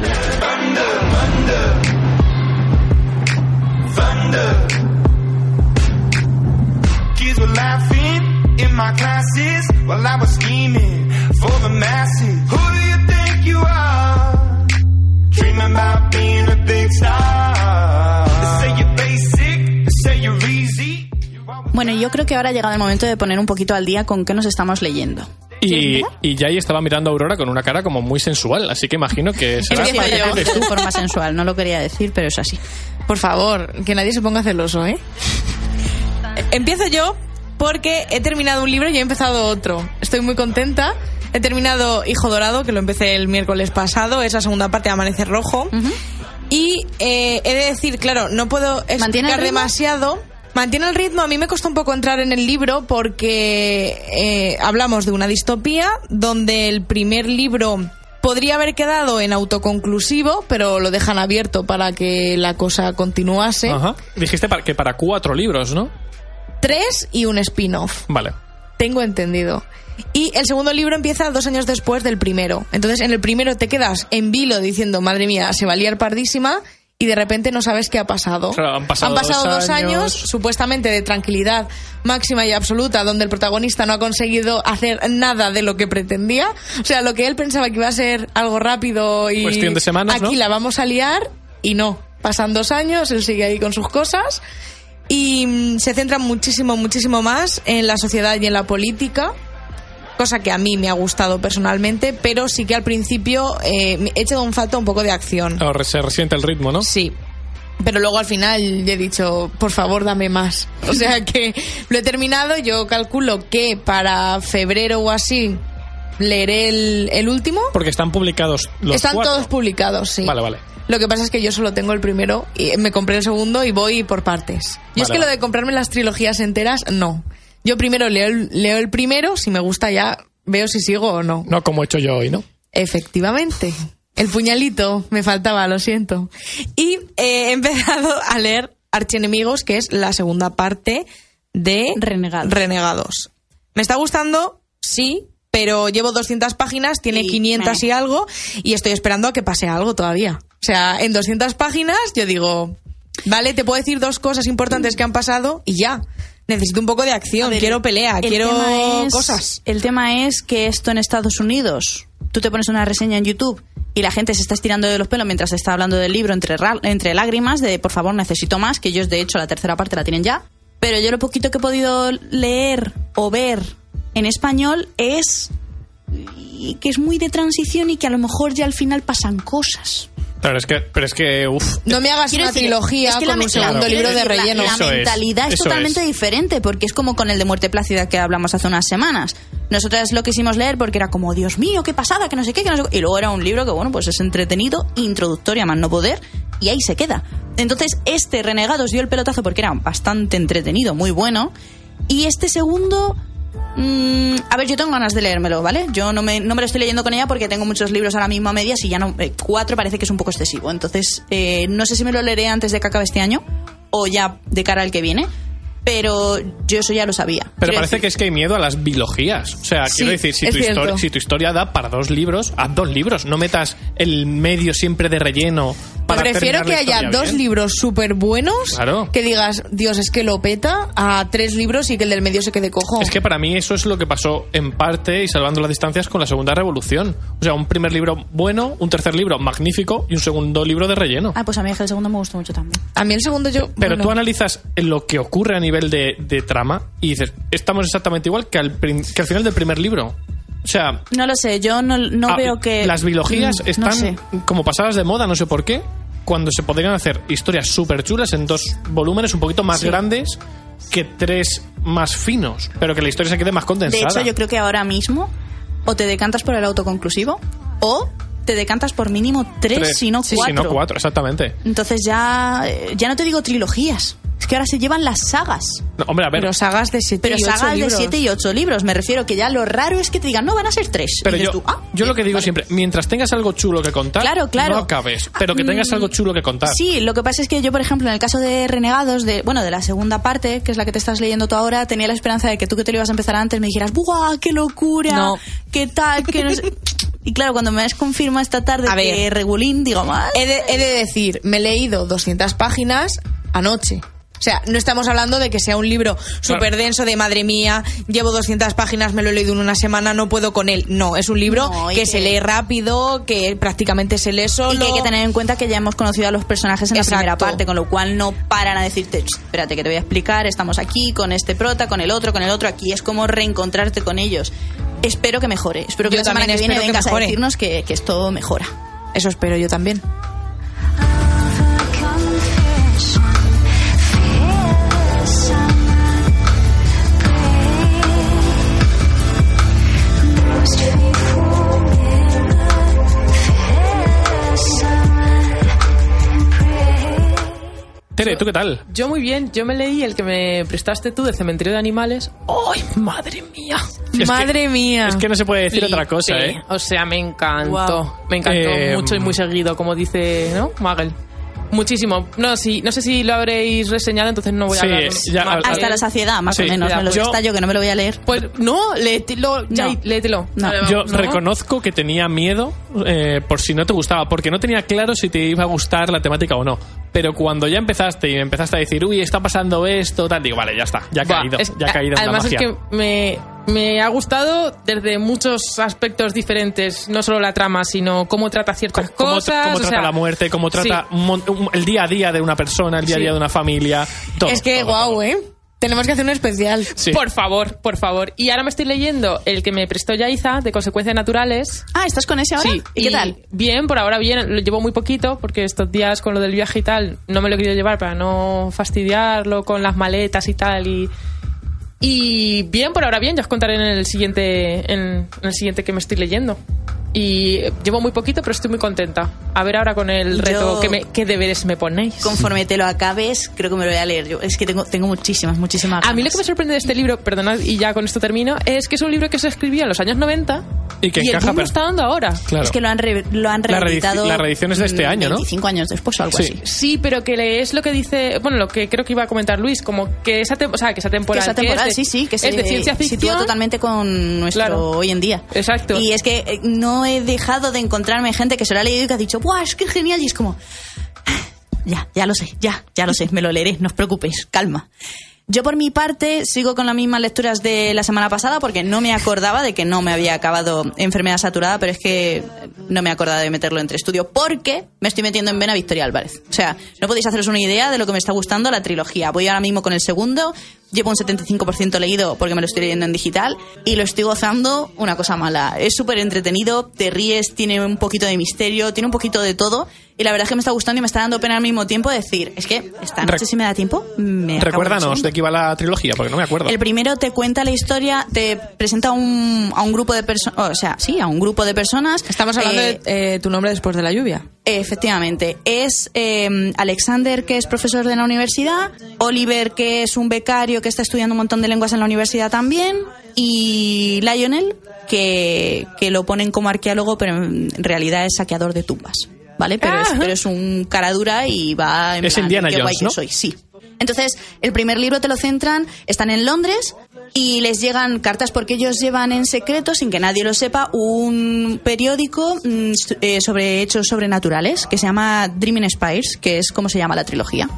Kids were laughing in my classes while I was scheming for the masses. Who do you think you are? Dreaming about being a big star. Bueno, yo creo que ahora ha llegado el momento de poner un poquito al día con qué nos estamos leyendo. Y, y Jai estaba mirando a Aurora con una cara como muy sensual, así que imagino que será eres tú. de forma sensual, no lo quería decir, pero es así. Por favor, que nadie se ponga celoso, ¿eh? Empiezo yo porque he terminado un libro y he empezado otro. Estoy muy contenta. He terminado Hijo Dorado, que lo empecé el miércoles pasado, esa segunda parte de Amanecer Rojo. Y eh, he de decir, claro, no puedo ¿Mantiene el explicar demasiado. Mantiene el ritmo. A mí me costó un poco entrar en el libro porque eh, hablamos de una distopía donde el primer libro podría haber quedado en autoconclusivo, pero lo dejan abierto para que la cosa continuase. Ajá. Dijiste para- que para cuatro libros, ¿no? Tres y un spin-off. Vale. Tengo entendido. Y el segundo libro empieza dos años después del primero. Entonces, en el primero te quedas en vilo diciendo, madre mía, se va a liar pardísima. Y de repente no sabes qué ha pasado. Claro, han pasado dos dos años. años. supuestamente de tranquilidad máxima y absoluta, donde el protagonista no ha conseguido hacer nada de lo que pretendía. O sea, lo que él pensaba que iba a ser algo rápido y Cuestión de semanas, aquí ¿no? la vamos a liar y no. Pasan dos años, él sigue ahí con sus cosas y mm, se centra muchísimo, muchísimo más en la sociedad y en la política, cosa que a mí me ha gustado personalmente, pero sí que al principio eh, he echado un falta un poco de acción. Ahora se resiente el ritmo, ¿no? Sí. Pero luego al final he dicho, por favor, dame más. O sea que lo he terminado. Yo calculo que para febrero o así leeré el, el último. Porque están publicados los Están cuatro. todos publicados, sí. Vale, vale. Lo que pasa es que yo solo tengo el primero y me compré el segundo y voy por partes. Yo es Vale, que lo de comprarme las trilogías enteras, no. Yo primero leo el, leo el primero, si me gusta ya veo si sigo o no. No como he hecho yo hoy, ¿no? Efectivamente. El puñalito me faltaba, lo siento. Y eh, he empezado a leer Archienemigos, que es la segunda parte de Renegados. Renegados. Me está gustando, sí, pero llevo 200 páginas, tiene Y, 500 meh. y algo, y estoy esperando a que pase algo todavía. O sea, en 200 páginas yo digo, vale, te puedo decir dos cosas importantes que han pasado y ya. Necesito un poco de acción, ver, quiero pelea, el quiero es- cosas. El tema es que esto en Estados Unidos, tú te pones una reseña en YouTube y la gente se está estirando de los pelos mientras está hablando del libro entre, entre lágrimas de por favor necesito más, que ellos de hecho la tercera parte la tienen ya. Pero yo lo poquito que he podido leer o ver en español es y que es muy de transición y que a lo mejor ya al final pasan cosas. Claro, es que, pero es que, uff. No me hagas Quiero una decir, trilogía es que con la un segundo libro de relleno. La, la Eso es, mentalidad es, totalmente es. diferente, porque es como con el de Muerte Plácida que hablamos hace unas semanas. Nosotras lo quisimos leer porque era como, Dios mío, qué pasada, que no sé qué, que no sé qué. Y luego era un libro que, bueno, pues es entretenido, introductorio a más no poder, y ahí se queda. Entonces, este Renegados dio el pelotazo porque era bastante entretenido, muy bueno. Y este segundo. Mm, a ver, yo tengo ganas de leérmelo, ¿vale? Yo no me, no me lo estoy leyendo con ella porque tengo muchos libros ahora mismo a medias y ya no. eh, cuatro parece que es un poco excesivo. Entonces, eh, no sé si me lo leeré antes de que acabe este año o ya de cara al que viene. Pero yo eso ya lo sabía. Pero Quiero parece decir- que es que hay miedo a las biologías. O sea, Sí, quiero decir, si tu, histori- si tu historia da para dos libros, haz dos libros. No metas el medio siempre de relleno para Prefiero que haya dos libros súper buenos Claro. que digas, Dios, es que lo peta, a tres libros y que el del medio se quede cojo. Es que para mí eso es lo que pasó en parte y salvando las distancias con la segunda revolución. O sea, un primer libro bueno, un tercer libro magnífico y un segundo libro de relleno. Ah, pues a mí es que el segundo me gustó mucho también. A mí el segundo yo... Pero bueno, tú analizas lo que ocurre a nivel de, de trama y dices, estamos exactamente igual que al, que al final del primer libro. O sea, No lo sé, yo no, no ah, veo que... las biologías Mm, están No sé. como pasadas de moda, no sé por qué, cuando se podrían hacer historias súper chulas en dos volúmenes un poquito más Sí. grandes que tres más finos, pero que la historia se quede más De condensada. hecho, yo creo que ahora mismo o te decantas por el autoconclusivo o te decantas por mínimo tres, Tres. si no Sí, cuatro. Si no cuatro, exactamente. Entonces ya, eh, ya no te digo trilogías. Es que ahora se llevan las sagas. No, hombre, a ver, Pero sagas de siete Pero y ocho sagas de libros. 7 y 8 libros. Me refiero que ya lo raro es que te digan, no, van a ser 3. Pero yo, tú, ah, yo lo que digo vale. siempre, mientras tengas algo chulo que contar, Claro, claro. no acabes, pero que tengas algo chulo que contar. Sí, lo que pasa es que yo, por ejemplo, en el caso de Renegados, de bueno, de la segunda parte, que es la que te estás leyendo tú ahora, tenía la esperanza de que tú que te lo ibas a empezar antes me dijeras, ¡buah, qué locura! No. ¿Qué tal? ¿Qué no sé?". Y claro, cuando me has confirmado esta tarde A que ver. Regulín, digo, más. He de, he de decir, me he leído 200 páginas anoche. O sea, no estamos hablando de que sea un libro súper denso de madre mía, llevo 200 páginas, me lo he leído en una semana, no puedo con él. No, es un libro No, que, que- se lee rápido, que prácticamente se lee solo. Y que hay que tener en cuenta que ya hemos conocido a los personajes en la primera parte, con lo cual no paran a decirte, "Ch, espérate que te voy a explicar, estamos aquí con este prota, con el otro, con el otro, aquí es como reencontrarte con ellos. Espero que mejore, espero que Yo la semana también que viene que vengas a decirnos que, que esto mejora. Eso espero yo también. Tere, ¿tú qué tal? Yo muy bien, yo me leí el que me prestaste tú de Cementerio de Animales. ¡Ay, madre mía! Es que- Madre mía. Es que no se puede decir otra cosa. ¿eh? O sea, me encantó. Me encantó Eh, mucho y muy seguido, como dice, ¿no? Magel. Muchísimo. No, sí, no sé si lo habréis reseñado, entonces no voy a Sí, hablar ya- más. a- Hasta la saciedad, más Sí, o menos. ya, Me lo yo- está yo que no me lo voy a leer. Pues no, léetelo, ya, No. léetelo. No. Yo ¿No? reconozco que tenía miedo eh, por si no te gustaba, porque no tenía claro si te iba a gustar la temática o no. Pero cuando ya empezaste y me empezaste a decir, uy, está pasando esto, tal, digo, vale, ya está, ya ha caído, es- ya ha caído en la Además magia. es que me, me ha gustado desde muchos aspectos diferentes, no solo la trama, sino cómo trata ciertas cómo, cosas. cómo o trata sea, la muerte, cómo trata sí. el día a día de una persona, el día a Sí. día de una familia. Todo, es que, todo, guau, todo. ¿eh? Tenemos que hacer un especial. Sí. Por favor, por favor. Y ahora me estoy leyendo el que me prestó Yaiza, de Consecuencias Naturales. Ah, ¿estás con ese ahora? Sí. ¿Y qué tal? Bien, por ahora bien. Lo llevo muy poquito porque estos días con lo del viaje y tal no me lo he querido llevar para no fastidiarlo con las maletas y tal. Y, y bien, por ahora bien. Ya os contaré en el siguiente, en, en el siguiente que me estoy leyendo. Y llevo muy poquito, pero estoy muy contenta. A ver ahora con el reto Yo- que me, qué deberes me ponéis. Conforme te lo acabes, creo que me lo voy a leer yo. Es que tengo, tengo muchísimas, muchísimas A mí lo ganas. que me sorprende de este libro, perdonad, y ya con esto termino, es que es un libro que se escribía en los años 90 Y que el encaja lo per- está dando ahora. Claro. Es que lo han, re- lo han La reeditado. la reedición es de este año, ¿no? 25 años después o algo Sí. así. Sí, pero que es lo que dice, bueno, lo que creo que iba a comentar Luis, como que esa, tem- o sea, que esa Que temporada esa temporada, es sí, sí, que es se de ciencia sitúa totalmente con nuestro Claro. hoy en día. Exacto. Y es que eh, no he dejado de encontrarme gente que se lo ha leído y que ha dicho, ¡buah, es que genial! Y es como, ya, ya lo sé, ya, ya lo sé, me lo leeré, no os preocupéis, calma. Yo por mi parte sigo con las mismas lecturas de la semana pasada porque no me acordaba de que no me había acabado Enfermedad Saturada, pero es que no me acordaba de meterlo entre estudio porque me estoy metiendo en vena Victoria Álvarez. O sea, no podéis haceros una idea de lo que me está gustando la trilogía. Voy ahora mismo con el segundo, llevo un 75% leído porque me lo estoy leyendo en digital y lo estoy gozando una cosa mala. Es súper entretenido, te ríes, tiene un poquito de misterio, tiene un poquito de todo y la verdad es que me está gustando y me está dando pena al mismo tiempo decir, es que esta noche Rec- si me da tiempo, me Recuérdanos de qué iba la trilogía, porque no me acuerdo. El primero te cuenta la historia, te presenta un, a un grupo de personas, o sea, sí, a un grupo de personas. Estamos hablando Eh, de eh, tu nombre después de la lluvia. Efectivamente, es eh, Alexander, que es profesor de la universidad, Oliver, que es un becario que está estudiando un montón de lenguas en la universidad también, y Lionel, que, que lo ponen como arqueólogo, pero en realidad es saqueador de tumbas. ¿Vale? Pero, es, Ah. pero es un cara dura y va en Es plan, Indiana qué guay Jones, que ¿no? soy, sí. Entonces, el primer libro te lo centran, están en Londres, y les llegan cartas porque ellos llevan en secreto, sin que nadie lo sepa, un periódico mm, eh, sobre hechos sobrenaturales que se llama Dreaming Spires, que es como se llama la trilogía.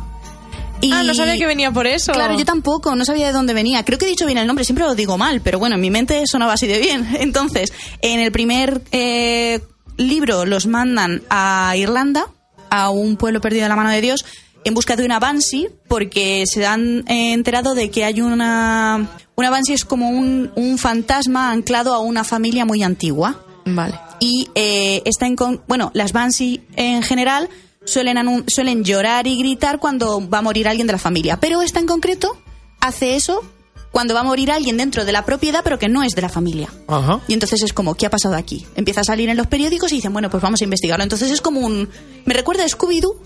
Y- Ah, no sabía que venía por eso. Claro, yo tampoco, no sabía de dónde venía. Creo que he dicho bien el nombre, siempre lo digo mal, pero bueno, en mi mente sonaba así de bien. Entonces, en el primer eh, libro los mandan a Irlanda, a un pueblo perdido de la mano de Dios, en busca de una Banshee, porque se han eh, enterado de que hay una... Una Banshee es como un, un fantasma anclado a una familia muy antigua Vale. y eh, está en con- bueno las Banshee en general suelen suelen llorar y gritar cuando va a morir alguien de la familia pero esta en concreto hace eso cuando va a morir alguien dentro de la propiedad pero que no es de la familia Ajá. y entonces es como, ¿qué ha pasado aquí? Empieza a salir en los periódicos y dicen, bueno, pues vamos a investigarlo. Entonces es como un... Me recuerda a Scooby-Doo,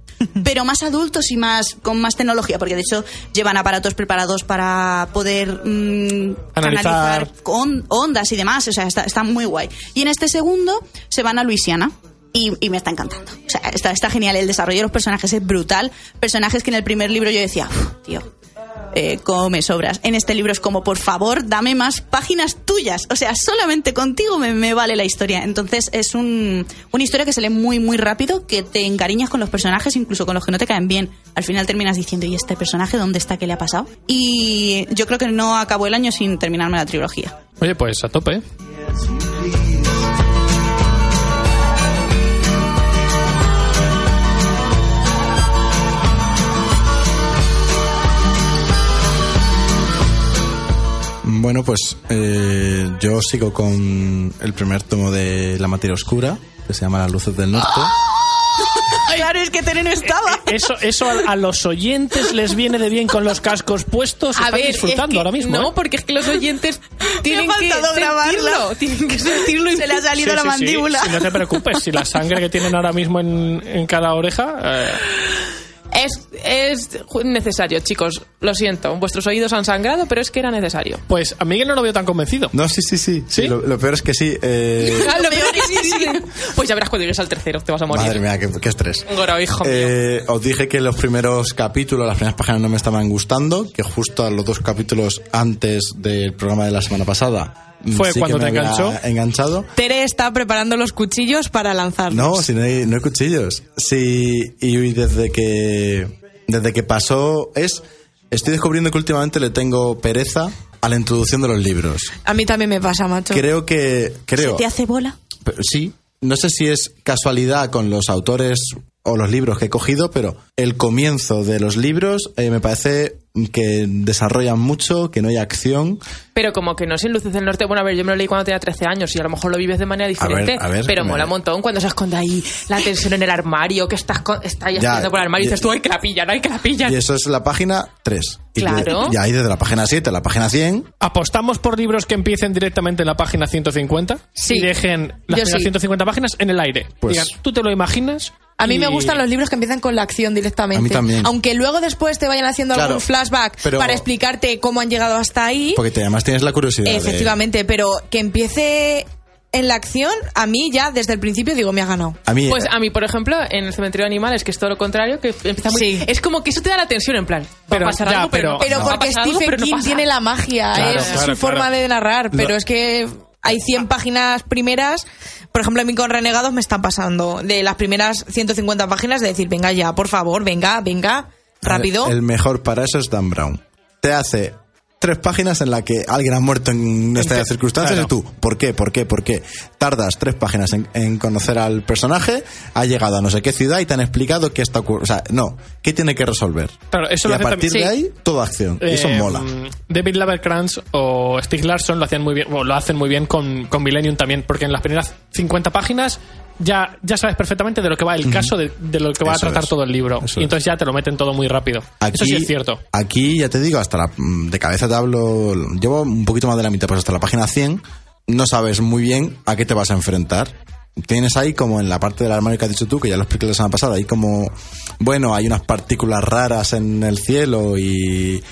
pero más adultos y más con más tecnología, porque de hecho llevan aparatos preparados para poder mm, Analizar. analizar on- ondas y demás. O sea, está, está muy guay. Y en este segundo se van a Luisiana. Y, y me está encantando. O sea, está, está genial. El desarrollo de los personajes es brutal. Personajes que en el primer libro yo decía, "Uf, tío, eh, cómo me sobras. En este libro es como, por favor, dame más páginas tuyas. O sea, solamente contigo me, me vale la historia. Entonces es un, una historia que se lee muy, muy rápido, que te encariñas con los personajes, incluso con los que no te caen bien. Al final terminas diciendo, ¿y este personaje dónde está? ¿Qué le ha pasado? Y yo creo que no acabó el año sin terminarme la trilogía. Oye, pues a tope. Bueno, pues eh, yo sigo con el primer tomo de La materia oscura, que se llama Las luces del norte. Claro, es que Tere no estaba. Eso, eso a, a los oyentes les viene de bien con los cascos puestos. A Están ver, disfrutando es que- ahora mismo. No, ¿eh? porque es que los oyentes tienen que sentirlo. Tienen que sentirlo. y- Se le ha salido Sí, la sí, sí. mandíbula. Si no te preocupes, si la sangre que tienen ahora mismo en, en cada oreja. eh, Es, es necesario, chicos. Lo siento. Vuestros oídos han sangrado, pero es que era necesario. pues a Miguel no lo veo tan convencido. No, sí, sí, sí. sí, ¿Sí? Lo, lo peor es que sí. eh, Ah, lo peor es que sí. Pues ya verás cuando llegues al tercero, te vas a morir. madre mía, qué, qué estrés. Goro, hijo mío. Eh, os dije que los primeros capítulos, las primeras páginas no me estaban gustando, que justo a los dos capítulos antes del programa de la semana pasada Fue sí cuando que me te había enganchó. enganchado. Tere está preparando los cuchillos para lanzarlos. No, si no hay, no hay cuchillos. Sí, y desde que desde que pasó es estoy descubriendo que últimamente le tengo pereza a la introducción de los libros. A mí también me pasa, macho. Creo que creo ¿Te hace bola? Pero sí, no sé si es casualidad con los autores o los libros que he cogido, pero el comienzo de los libros eh, me parece que desarrollan mucho, que no hay acción. Pero como que no sin luces del norte. Bueno, a ver, yo me lo leí cuando tenía 13 años y a lo mejor lo vives de manera diferente. a ver, pero que me- mola un montón cuando se esconde ahí la tensión en el armario, que estás, con- está ahí Ya, por el armario y ya- dices tú, hay que la pillan, hay que la pillan. Y eso es la página 3. Y, Claro. y ahí desde la página 7 a la página 100, ¿Apostamos por libros que empiecen directamente en la página 150? Sí. Y dejen las sí. 150 páginas en el aire. Pues- Digan, tú te lo imaginas. A mí me y- gustan los libros que empiezan con la acción directamente. A mí también. Aunque luego después te vayan haciendo Claro, algún flashback pero- para explicarte cómo han llegado hasta ahí. porque te- además tienes la curiosidad. de- Efectivamente, pero que empiece en la acción, a mí ya desde el principio digo, me ha ganado. a mí, Pues eh, a mí, por ejemplo, en el cementerio de animales, que es todo lo contrario, que empieza muy... Sí. Es como que eso te da la tensión en plan. Va Pero, a pasar ya, algo, pero, pero- no Pero pasa. Va a porque algo, Stephen pero King tiene la magia, Claro, es claro, su claro. forma de narrar, pero Lo- es que hay 100 páginas primeras, por ejemplo, a mí con Renegados me están pasando de las primeras 150 páginas de decir, venga ya, por favor, venga, venga, rápido. El mejor para eso es Dan Brown. Te hace tres páginas en la que alguien ha muerto en estas circunstancias claro. y tú, ¿por qué? ¿Por qué? ¿Por qué? Tardas tres páginas en, en conocer al personaje, ha llegado a no sé qué ciudad y te han explicado qué está ocurriendo. O sea, no, ¿qué tiene que resolver? Claro, eso y lo a partir también- de sí. ahí, toda acción. Y eso Eh, mola. David Laverkrantz o Stig Larsson lo hacían muy bien, lo hacen muy bien con, con Millennium también, porque en las primeras 50 páginas ya, ya sabes perfectamente de lo que va el caso, de, de lo que va Eso a tratar es. todo el libro. Eso y es. entonces ya te lo meten todo muy rápido. Eso sí es cierto. Aquí, ya te digo, hasta la, mm, de cabeza te hablo, llevo un poquito más de la mitad, pues hasta la página 100 no sabes muy bien a qué te vas a enfrentar. Tienes ahí como en la parte del armario que has dicho tú, que ya lo expliqué la semana pasada, ahí como, bueno, hay unas partículas raras en el cielo y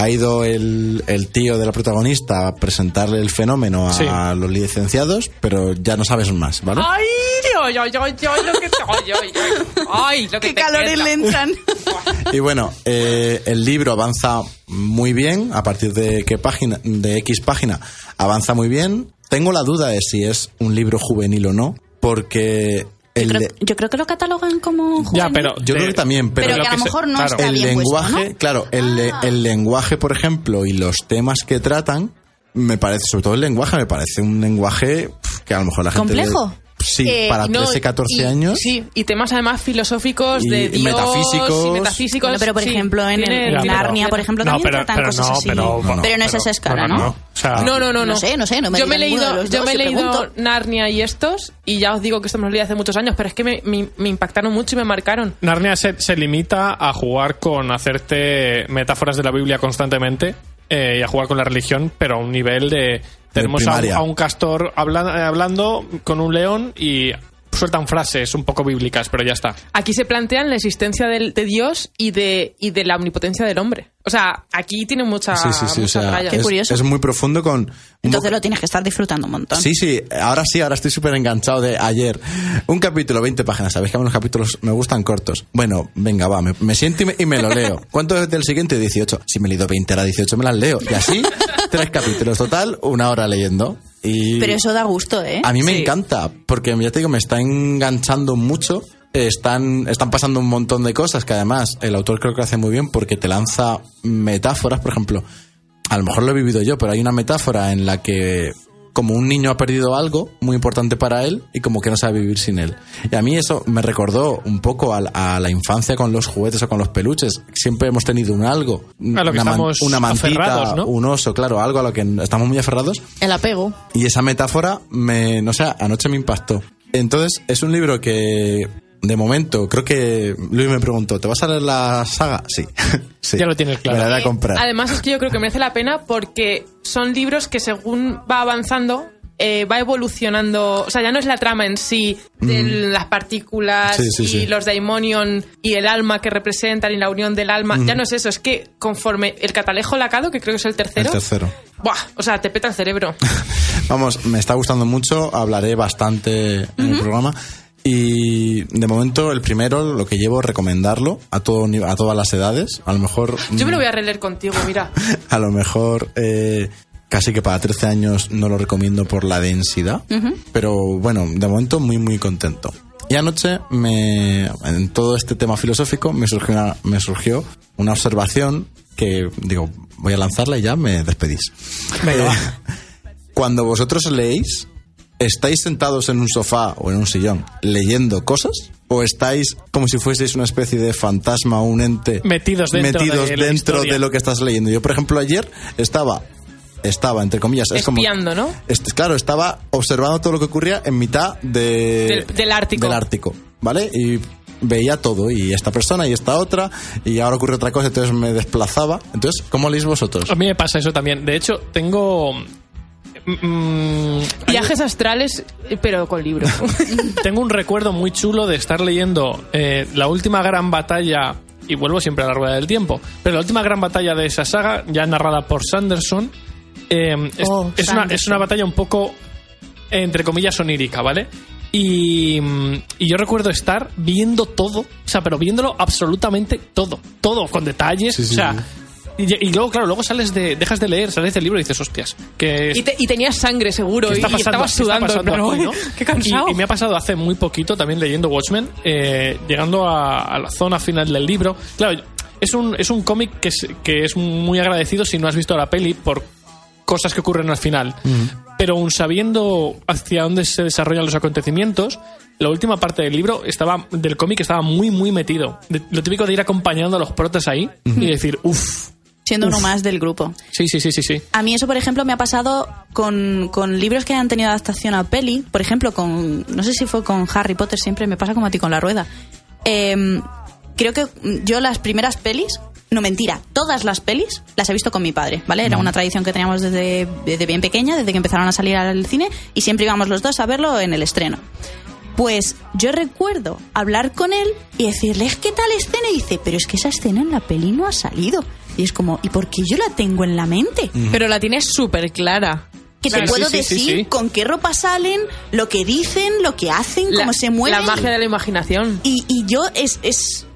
ha ido el, el tío de la protagonista a presentarle el fenómeno a Sí. los licenciados, pero ya no sabes más, ¿vale? ¡Ay, Dios, yo, yo, yo, lo que ay, ay, ay, ay, lo que Qué te calores queda. le entran. Y bueno, eh, el libro avanza muy bien, a partir de qué página, de X página, avanza muy bien. Tengo la duda de si es un libro juvenil o no, porque Yo creo, yo creo que lo catalogan como Ya, pero. yo creo que también, pero, Pero lo que a lo se- mejor no claro. está el bien puesto, lenguaje, ¿no? claro, el, le- Ah. el lenguaje, por ejemplo, y los temas que tratan, me parece, sobre todo el lenguaje, me parece un lenguaje que a lo mejor la gente... ¿Complejo? le- sí, Eh, para no, 13, 14 y- años. Sí, y temas además filosóficos Y de Dios metafísicos. y metafísicos. Bueno, pero por sí, ejemplo, en, el, Narnia, por ejemplo, No, también pero, tratan pero cosas no, así. pero, No, no. Pero no es esa escala, ¿no? O sea, No, no, no, no. Sé, no sé, no me Yo me he leído, yo dos, me he leído. Narnia y estos y ya os digo que esto me lo leí hace muchos años, pero es que me, me- me impactaron mucho y me marcaron. Narnia se, se limita a jugar con hacerte metáforas de la Biblia constantemente eh, y a jugar con la religión, pero a un nivel de... Tenemos a un, primaria. a un castor habla- hablando con un león y sueltan frases un poco bíblicas, pero ya está. Aquí se plantean la existencia del- de, Dios y de, y de la omnipotencia del hombre. O sea, aquí tiene mucha, Sí, sí, sí, o mucha sea, raya. Qué es, curioso. es muy profundo con... Entonces lo tienes que estar disfrutando un montón. Sí, sí, ahora sí, ahora estoy súper enganchado de ayer. Un capítulo, 20 páginas. Sabéis que a mí los capítulos me gustan cortos. Bueno, venga, va, me, me siento y me, y me lo leo. ¿Cuánto es del siguiente? 18. Si me he leído 20, era 18, me las leo. Y así, tres capítulos. Total, una hora leyendo. Y Pero eso da gusto, ¿eh? a mí me Sí. encanta, porque ya te digo, me está enganchando mucho. Están, están pasando un montón de cosas que además el autor creo que hace muy bien porque te lanza metáforas, por ejemplo, a lo mejor lo he vivido yo, pero hay una metáfora en la que como un niño ha perdido algo muy importante para él y como que no sabe vivir sin él. Y a mí eso me recordó un poco a, la- a la infancia con los juguetes o con los peluches. Siempre hemos tenido un algo, A lo que una, man- estamos una mantita, un oso, claro, algo a lo que estamos muy aferrados. El apego. Y esa metáfora, me, no sé, anoche me impactó. Entonces, es un libro que, de momento, creo que Luis me preguntó, ¿te vas a leer la saga? Sí. sí. Ya lo tienes claro. Me la voy a comprar. Además es que yo creo que merece la pena porque son libros que según va avanzando eh, va evolucionando, o sea, ya no es la trama en sí de las partículas Sí, sí, y sí. los daimonion y el alma que representan y la unión del alma, ya no es eso, es que conforme el catalejo lacado, que creo que es el tercero, El tercero. ¡buah! o sea, te peta el cerebro. Vamos, me está gustando mucho, hablaré bastante en el programa. Y de momento, el primero, lo que llevo, recomendarlo a, todo, a todas las edades. A lo mejor. Yo me lo voy a releer contigo, mira. a lo mejor eh, casi que para 13 años no lo recomiendo por la densidad, pero bueno, de momento muy muy contento. Y anoche me, en todo este tema filosófico me surgió una, me surgió una observación que digo, voy a lanzarla y ya me despedís. Venga, va. Cuando vosotros leéis, ¿estáis sentados en un sofá o en un sillón leyendo cosas? ¿O estáis como si fueseis una especie de fantasma o un ente Metidos dentro metidos de dentro de lo que estás leyendo? Yo, por ejemplo, ayer estaba, estaba, entre comillas, es como... Espiando, ¿no? Claro, estaba observando todo lo que ocurría en mitad de, Del- del Ártico. Del Ártico, ¿vale? Y veía todo, y esta persona y esta otra, y ahora ocurre otra cosa, entonces me desplazaba. Entonces, ¿cómo leéis vosotros? A mí me pasa eso también. De hecho, tengo... mm, Viajes astrales, pero con libros. tengo un recuerdo muy chulo de estar leyendo eh, la última gran batalla, y vuelvo siempre a la rueda del tiempo, pero la última gran batalla de esa saga, ya narrada por Sanderson, eh, es, Oh, es una, Sanderson. es una batalla un poco, entre comillas, onírica, ¿vale? Y, mm, y yo recuerdo estar viendo todo, o sea, pero viéndolo absolutamente todo, todo, con detalles, Sí, sí, o sea... sí. Y, y luego, claro, luego sales de, dejas de leer, sales del libro y dices, hostias, que y, te- y tenías sangre seguro ¿Qué y, pasando, estabas ¿Qué está sudando. pasando pero, aquí, no? Qué cansado. Y, y me ha pasado hace muy poquito también leyendo Watchmen, eh, llegando a, a la zona final del libro. Claro, es un, es un cómic que es, que es muy agradecido si no has visto la peli por cosas que ocurren al final. Pero aún sabiendo hacia dónde se desarrollan los acontecimientos, la última parte del libro estaba del cómic estaba muy muy metido. De- lo típico de ir acompañando a los protas ahí y decir, uff, Siendo uno más del grupo. sí, sí, sí, sí, sí. A mí eso, por ejemplo, me ha pasado con, con libros que han tenido adaptación a peli. Por ejemplo, con. No sé si fue con Harry Potter, siempre me pasa como a ti con la rueda. Em, creo que yo las primeras pelis. No mentira, todas las pelis las he visto con mi padre, ¿vale? Era una tradición que teníamos desde, desde bien pequeña, desde que empezaron a salir al cine, y siempre íbamos los dos a verlo en el estreno. Pues yo recuerdo hablar con él y decirle, es que tal escena, y dice, pero es que esa escena en la peli no ha salido. Y es como, ¿y por qué yo la tengo en la mente? Pero la tienes súper clara. Que Claro, te puedo sí, sí, sí, decir sí. con qué ropa salen, lo que dicen, lo que hacen, La- cómo se mueven. La magia de la imaginación. Y, y yo es, es,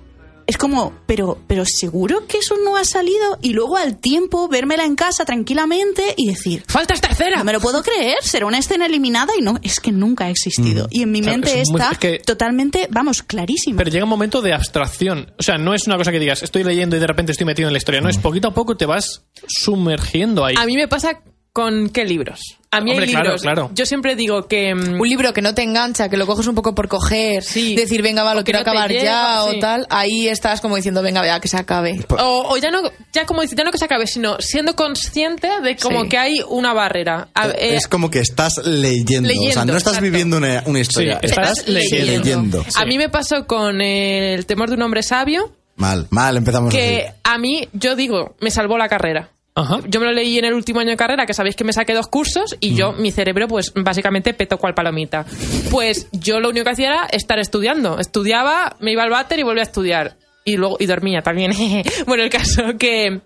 es como, pero, pero seguro que eso no ha salido. Y luego al tiempo vérmela en casa tranquilamente y decir, ¡Faltas tercera! no me lo puedo creer, será una escena eliminada y no, es que nunca ha existido. Y en mi Claro, mente es muy- está es que- totalmente, vamos, clarísima. Pero llega un momento de abstracción. O sea, no es una cosa que digas, estoy leyendo y de repente estoy metido en la historia. No, es poquito a poco te vas sumergiendo ahí. A mí me pasa con qué libros. A mí Hombre, hay libros. claro. Yo siempre digo que. mm, Un libro que no te engancha, que lo coges un poco por coger, Sí. decir, venga, va, lo que quiero no acabar ya sí. o tal, ahí estás como diciendo, venga, vea, que se acabe. O, o ya no, ya como dice, ya no que se acabe, sino siendo consciente de como Sí. que hay una barrera. A- eh, es como que estás leyendo. o sea, leyendo, no estás exacto. viviendo una, una historia. Sí, estás estás leyendo. leyendo. A mí me pasó con eh, el temor de un hombre sabio, Mal, mal, empezamos que así. a mí, yo digo, me salvó la carrera. Ajá. Yo me lo leí en el último año de carrera, que sabéis que me saqué dos cursos y yo, mi cerebro, pues básicamente petó cual palomita. Pues yo lo único que hacía era estar estudiando. Estudiaba, me iba al váter y volvía a estudiar. Y luego, y dormía también. bueno, el caso que,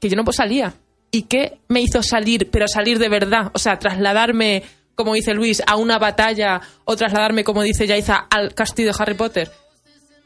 que yo no pues salía. ¿Y qué me hizo salir, pero salir de verdad? O sea, trasladarme, como dice Luis, a una batalla o trasladarme, como dice Yaiza, al castillo de Harry Potter.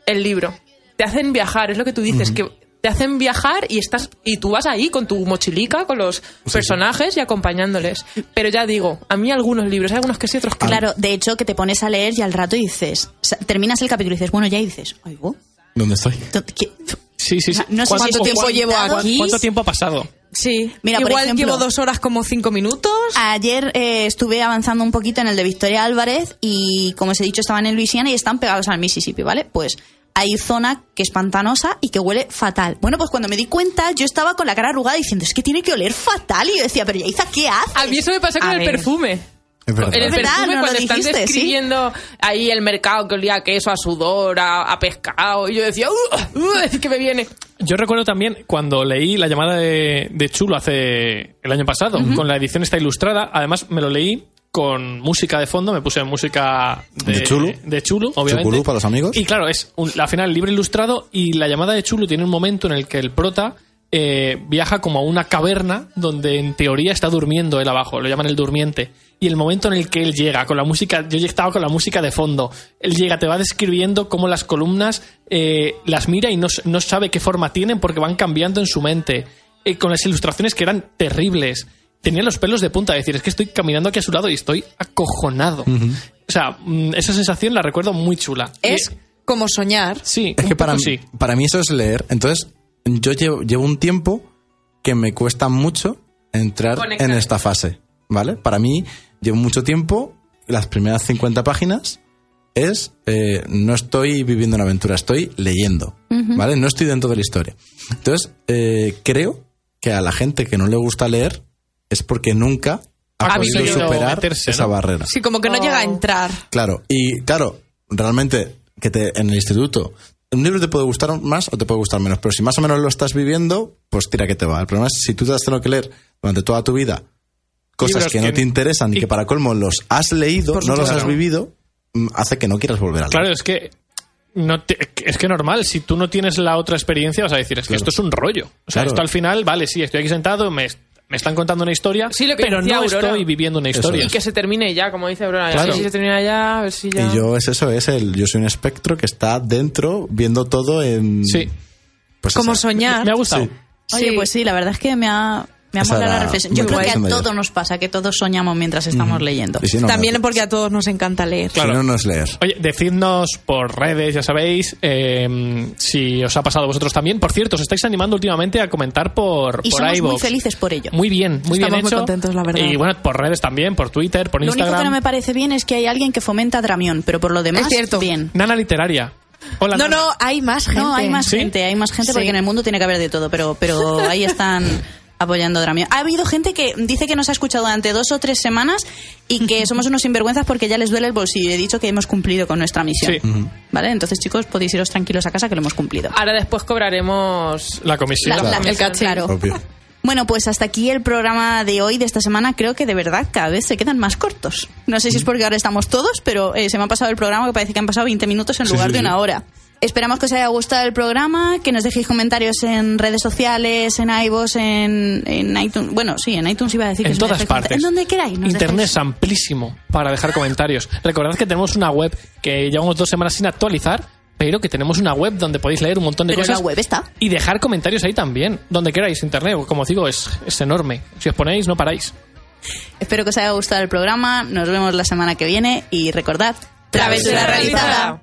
El libro. Te hacen viajar, es lo que tú dices, que te hacen viajar y estás y tú vas ahí con tu mochilica, con los personajes y acompañándoles. Pero ya digo, a mí algunos libros, hay algunos que sí, otros que no. Claro, de hecho, que te pones a leer y al rato dices, o sea, terminas el capítulo y dices, bueno, ya y dices, oigo, ¿Dónde estoy? ¿qué- Sí, sí, sí. No sé ¿Cuánto tiempo llevo aquí? ¿Cuánto tiempo ha pasado? Sí. Mira, por Igual ejemplo- llevo dos horas como cinco minutos. Ayer eh, estuve avanzando un poquito en el de Victoria Álvarez y, como os he dicho, estaban en Luisiana y están pegados al Mississippi, ¿vale? Pues hay zona que es pantanosa y que huele fatal. Bueno, pues cuando me di cuenta, yo estaba con la cara arrugada diciendo, es que tiene que oler fatal. Y yo decía, pero Yaiza, ¿qué haces? A mí eso me pasó con A el ver. perfume. Es verdad. En el Es verdad, perfume, no lo cuando están dijiste, sí. describiendo ahí el mercado que olía a queso, a sudor, a, a pescado, y yo decía, ¡uh! uh, es que me viene. Yo recuerdo también cuando leí la llamada de, de Chulo hace el año pasado, con la edición esta ilustrada. Además, me lo leí con música de fondo, me puse música de, ¿De Chulo? de Chulo, obviamente. Para los amigos. Y claro, es un- al final libro ilustrado y la llamada de Chulo tiene un momento en el que el prota eh, viaja como a una caverna donde en teoría está durmiendo él abajo, lo llaman el durmiente. Y el momento en el que él llega con la música, yo ya estaba con la música de fondo, él llega, te va describiendo cómo las columnas eh, las mira y no, no sabe qué forma tienen porque van cambiando en su mente, eh, con las ilustraciones que eran terribles. Tenía los pelos de punta, es decir, es que estoy caminando aquí a su lado y estoy acojonado. O sea, mm, esa sensación la recuerdo muy chula. Es Y- como soñar. sí, Es que para mí, sí. para mí eso es leer. Entonces, yo llevo, llevo un tiempo que me cuesta mucho entrar Conectar. en esta fase, ¿vale? Para mí, llevo mucho tiempo, las primeras 50 páginas es, eh, no estoy viviendo una aventura, estoy leyendo, ¿vale? No estoy dentro de la historia. Entonces, eh, creo que a la gente que no le gusta leer es porque nunca ha, Ha podido superar meterse, esa ¿no? barrera. Sí, como que no Oh. llega a entrar. Claro, y claro, realmente que te, en el instituto un libro te puede gustar más o te puede gustar menos, pero si más o menos lo estás viviendo, pues tira que te va. El problema es si tú te has tenido que leer durante toda tu vida cosas Libros que no te interesan y y- que para colmo los has leído, no los has vivido, mm, hace que no quieras volver a leer. Claro, es que no te- es que normal, si tú no tienes la otra experiencia, vas a decir, es que Claro. esto es un rollo. O sea, Claro. esto al final, vale, sí, estoy aquí sentado, me, me están contando una historia, Sí, lo que pero no Aurora. estoy viviendo una historia. Y que se termine ya, como dice Aurora. Claro. Si se termina ya, a ver si ya. Y yo es eso, es el yo soy un espectro que está dentro viendo todo en Sí, pues Como esa- soñar. me ha gustado. Sí. Oye, Sí. pues sí, la verdad es que me ha, me ha molado la reflexión. Yo creo que a todos nos pasa, que todos soñamos mientras estamos leyendo. Y si no, También no, porque a todos nos encanta leer. Claro. si no, no es leer. Oye, decidnos por redes, ya sabéis, eh, si os ha pasado a vosotros también. Por cierto, os estáis animando últimamente a comentar por, Y por somos muy felices por ello. Muy bien, muy Estamos bien muy hecho. contentos, la verdad. Y bueno, por redes también, por Twitter, por Lo único Instagram. que no me parece bien es que hay alguien que fomenta Dramión, pero por lo demás, Es cierto. bien. Nana Literaria. Hola, No, Nana. no, hay más gente. No, hay más ¿Sí? gente, hay más gente Sí. porque en el mundo tiene que haber de todo, pero, pero ahí están apoyando Dramión. Ha habido gente que dice que nos ha escuchado durante dos o tres semanas y que somos unos sinvergüenzas porque ya les duele el bolsillo. He dicho que hemos cumplido con nuestra misión. Sí. ¿Vale? Entonces, chicos, podéis iros tranquilos a casa que lo hemos cumplido. Ahora después cobraremos. La comisión. La- la- El caché. claro. Obvio. Bueno, pues hasta aquí el programa de hoy, de esta semana. Creo que de verdad cada vez se quedan más cortos. No sé si es porque ahora estamos todos, pero eh, se me ha pasado el programa que parece que han pasado 20 minutos en Sí, lugar sí, de una hora. Esperamos que os haya gustado el programa, que nos dejéis comentarios en redes sociales, en iVoox, en, en iTunes. Bueno, sí, en iTunes iba a decir que En os todas partes. En donde queráis. nos Internet dejáis. es amplísimo para dejar comentarios. Recordad que tenemos una web que llevamos dos semanas sin actualizar, pero que tenemos una web donde podéis leer un montón de Pero cosas. la web está. Y dejar comentarios ahí también, donde queráis. Internet, como os digo, es, es enorme. Si os ponéis, no paráis. Espero que os haya gustado el programa. Nos vemos la semana que viene y recordad, Travesura realizada.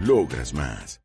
Logras más.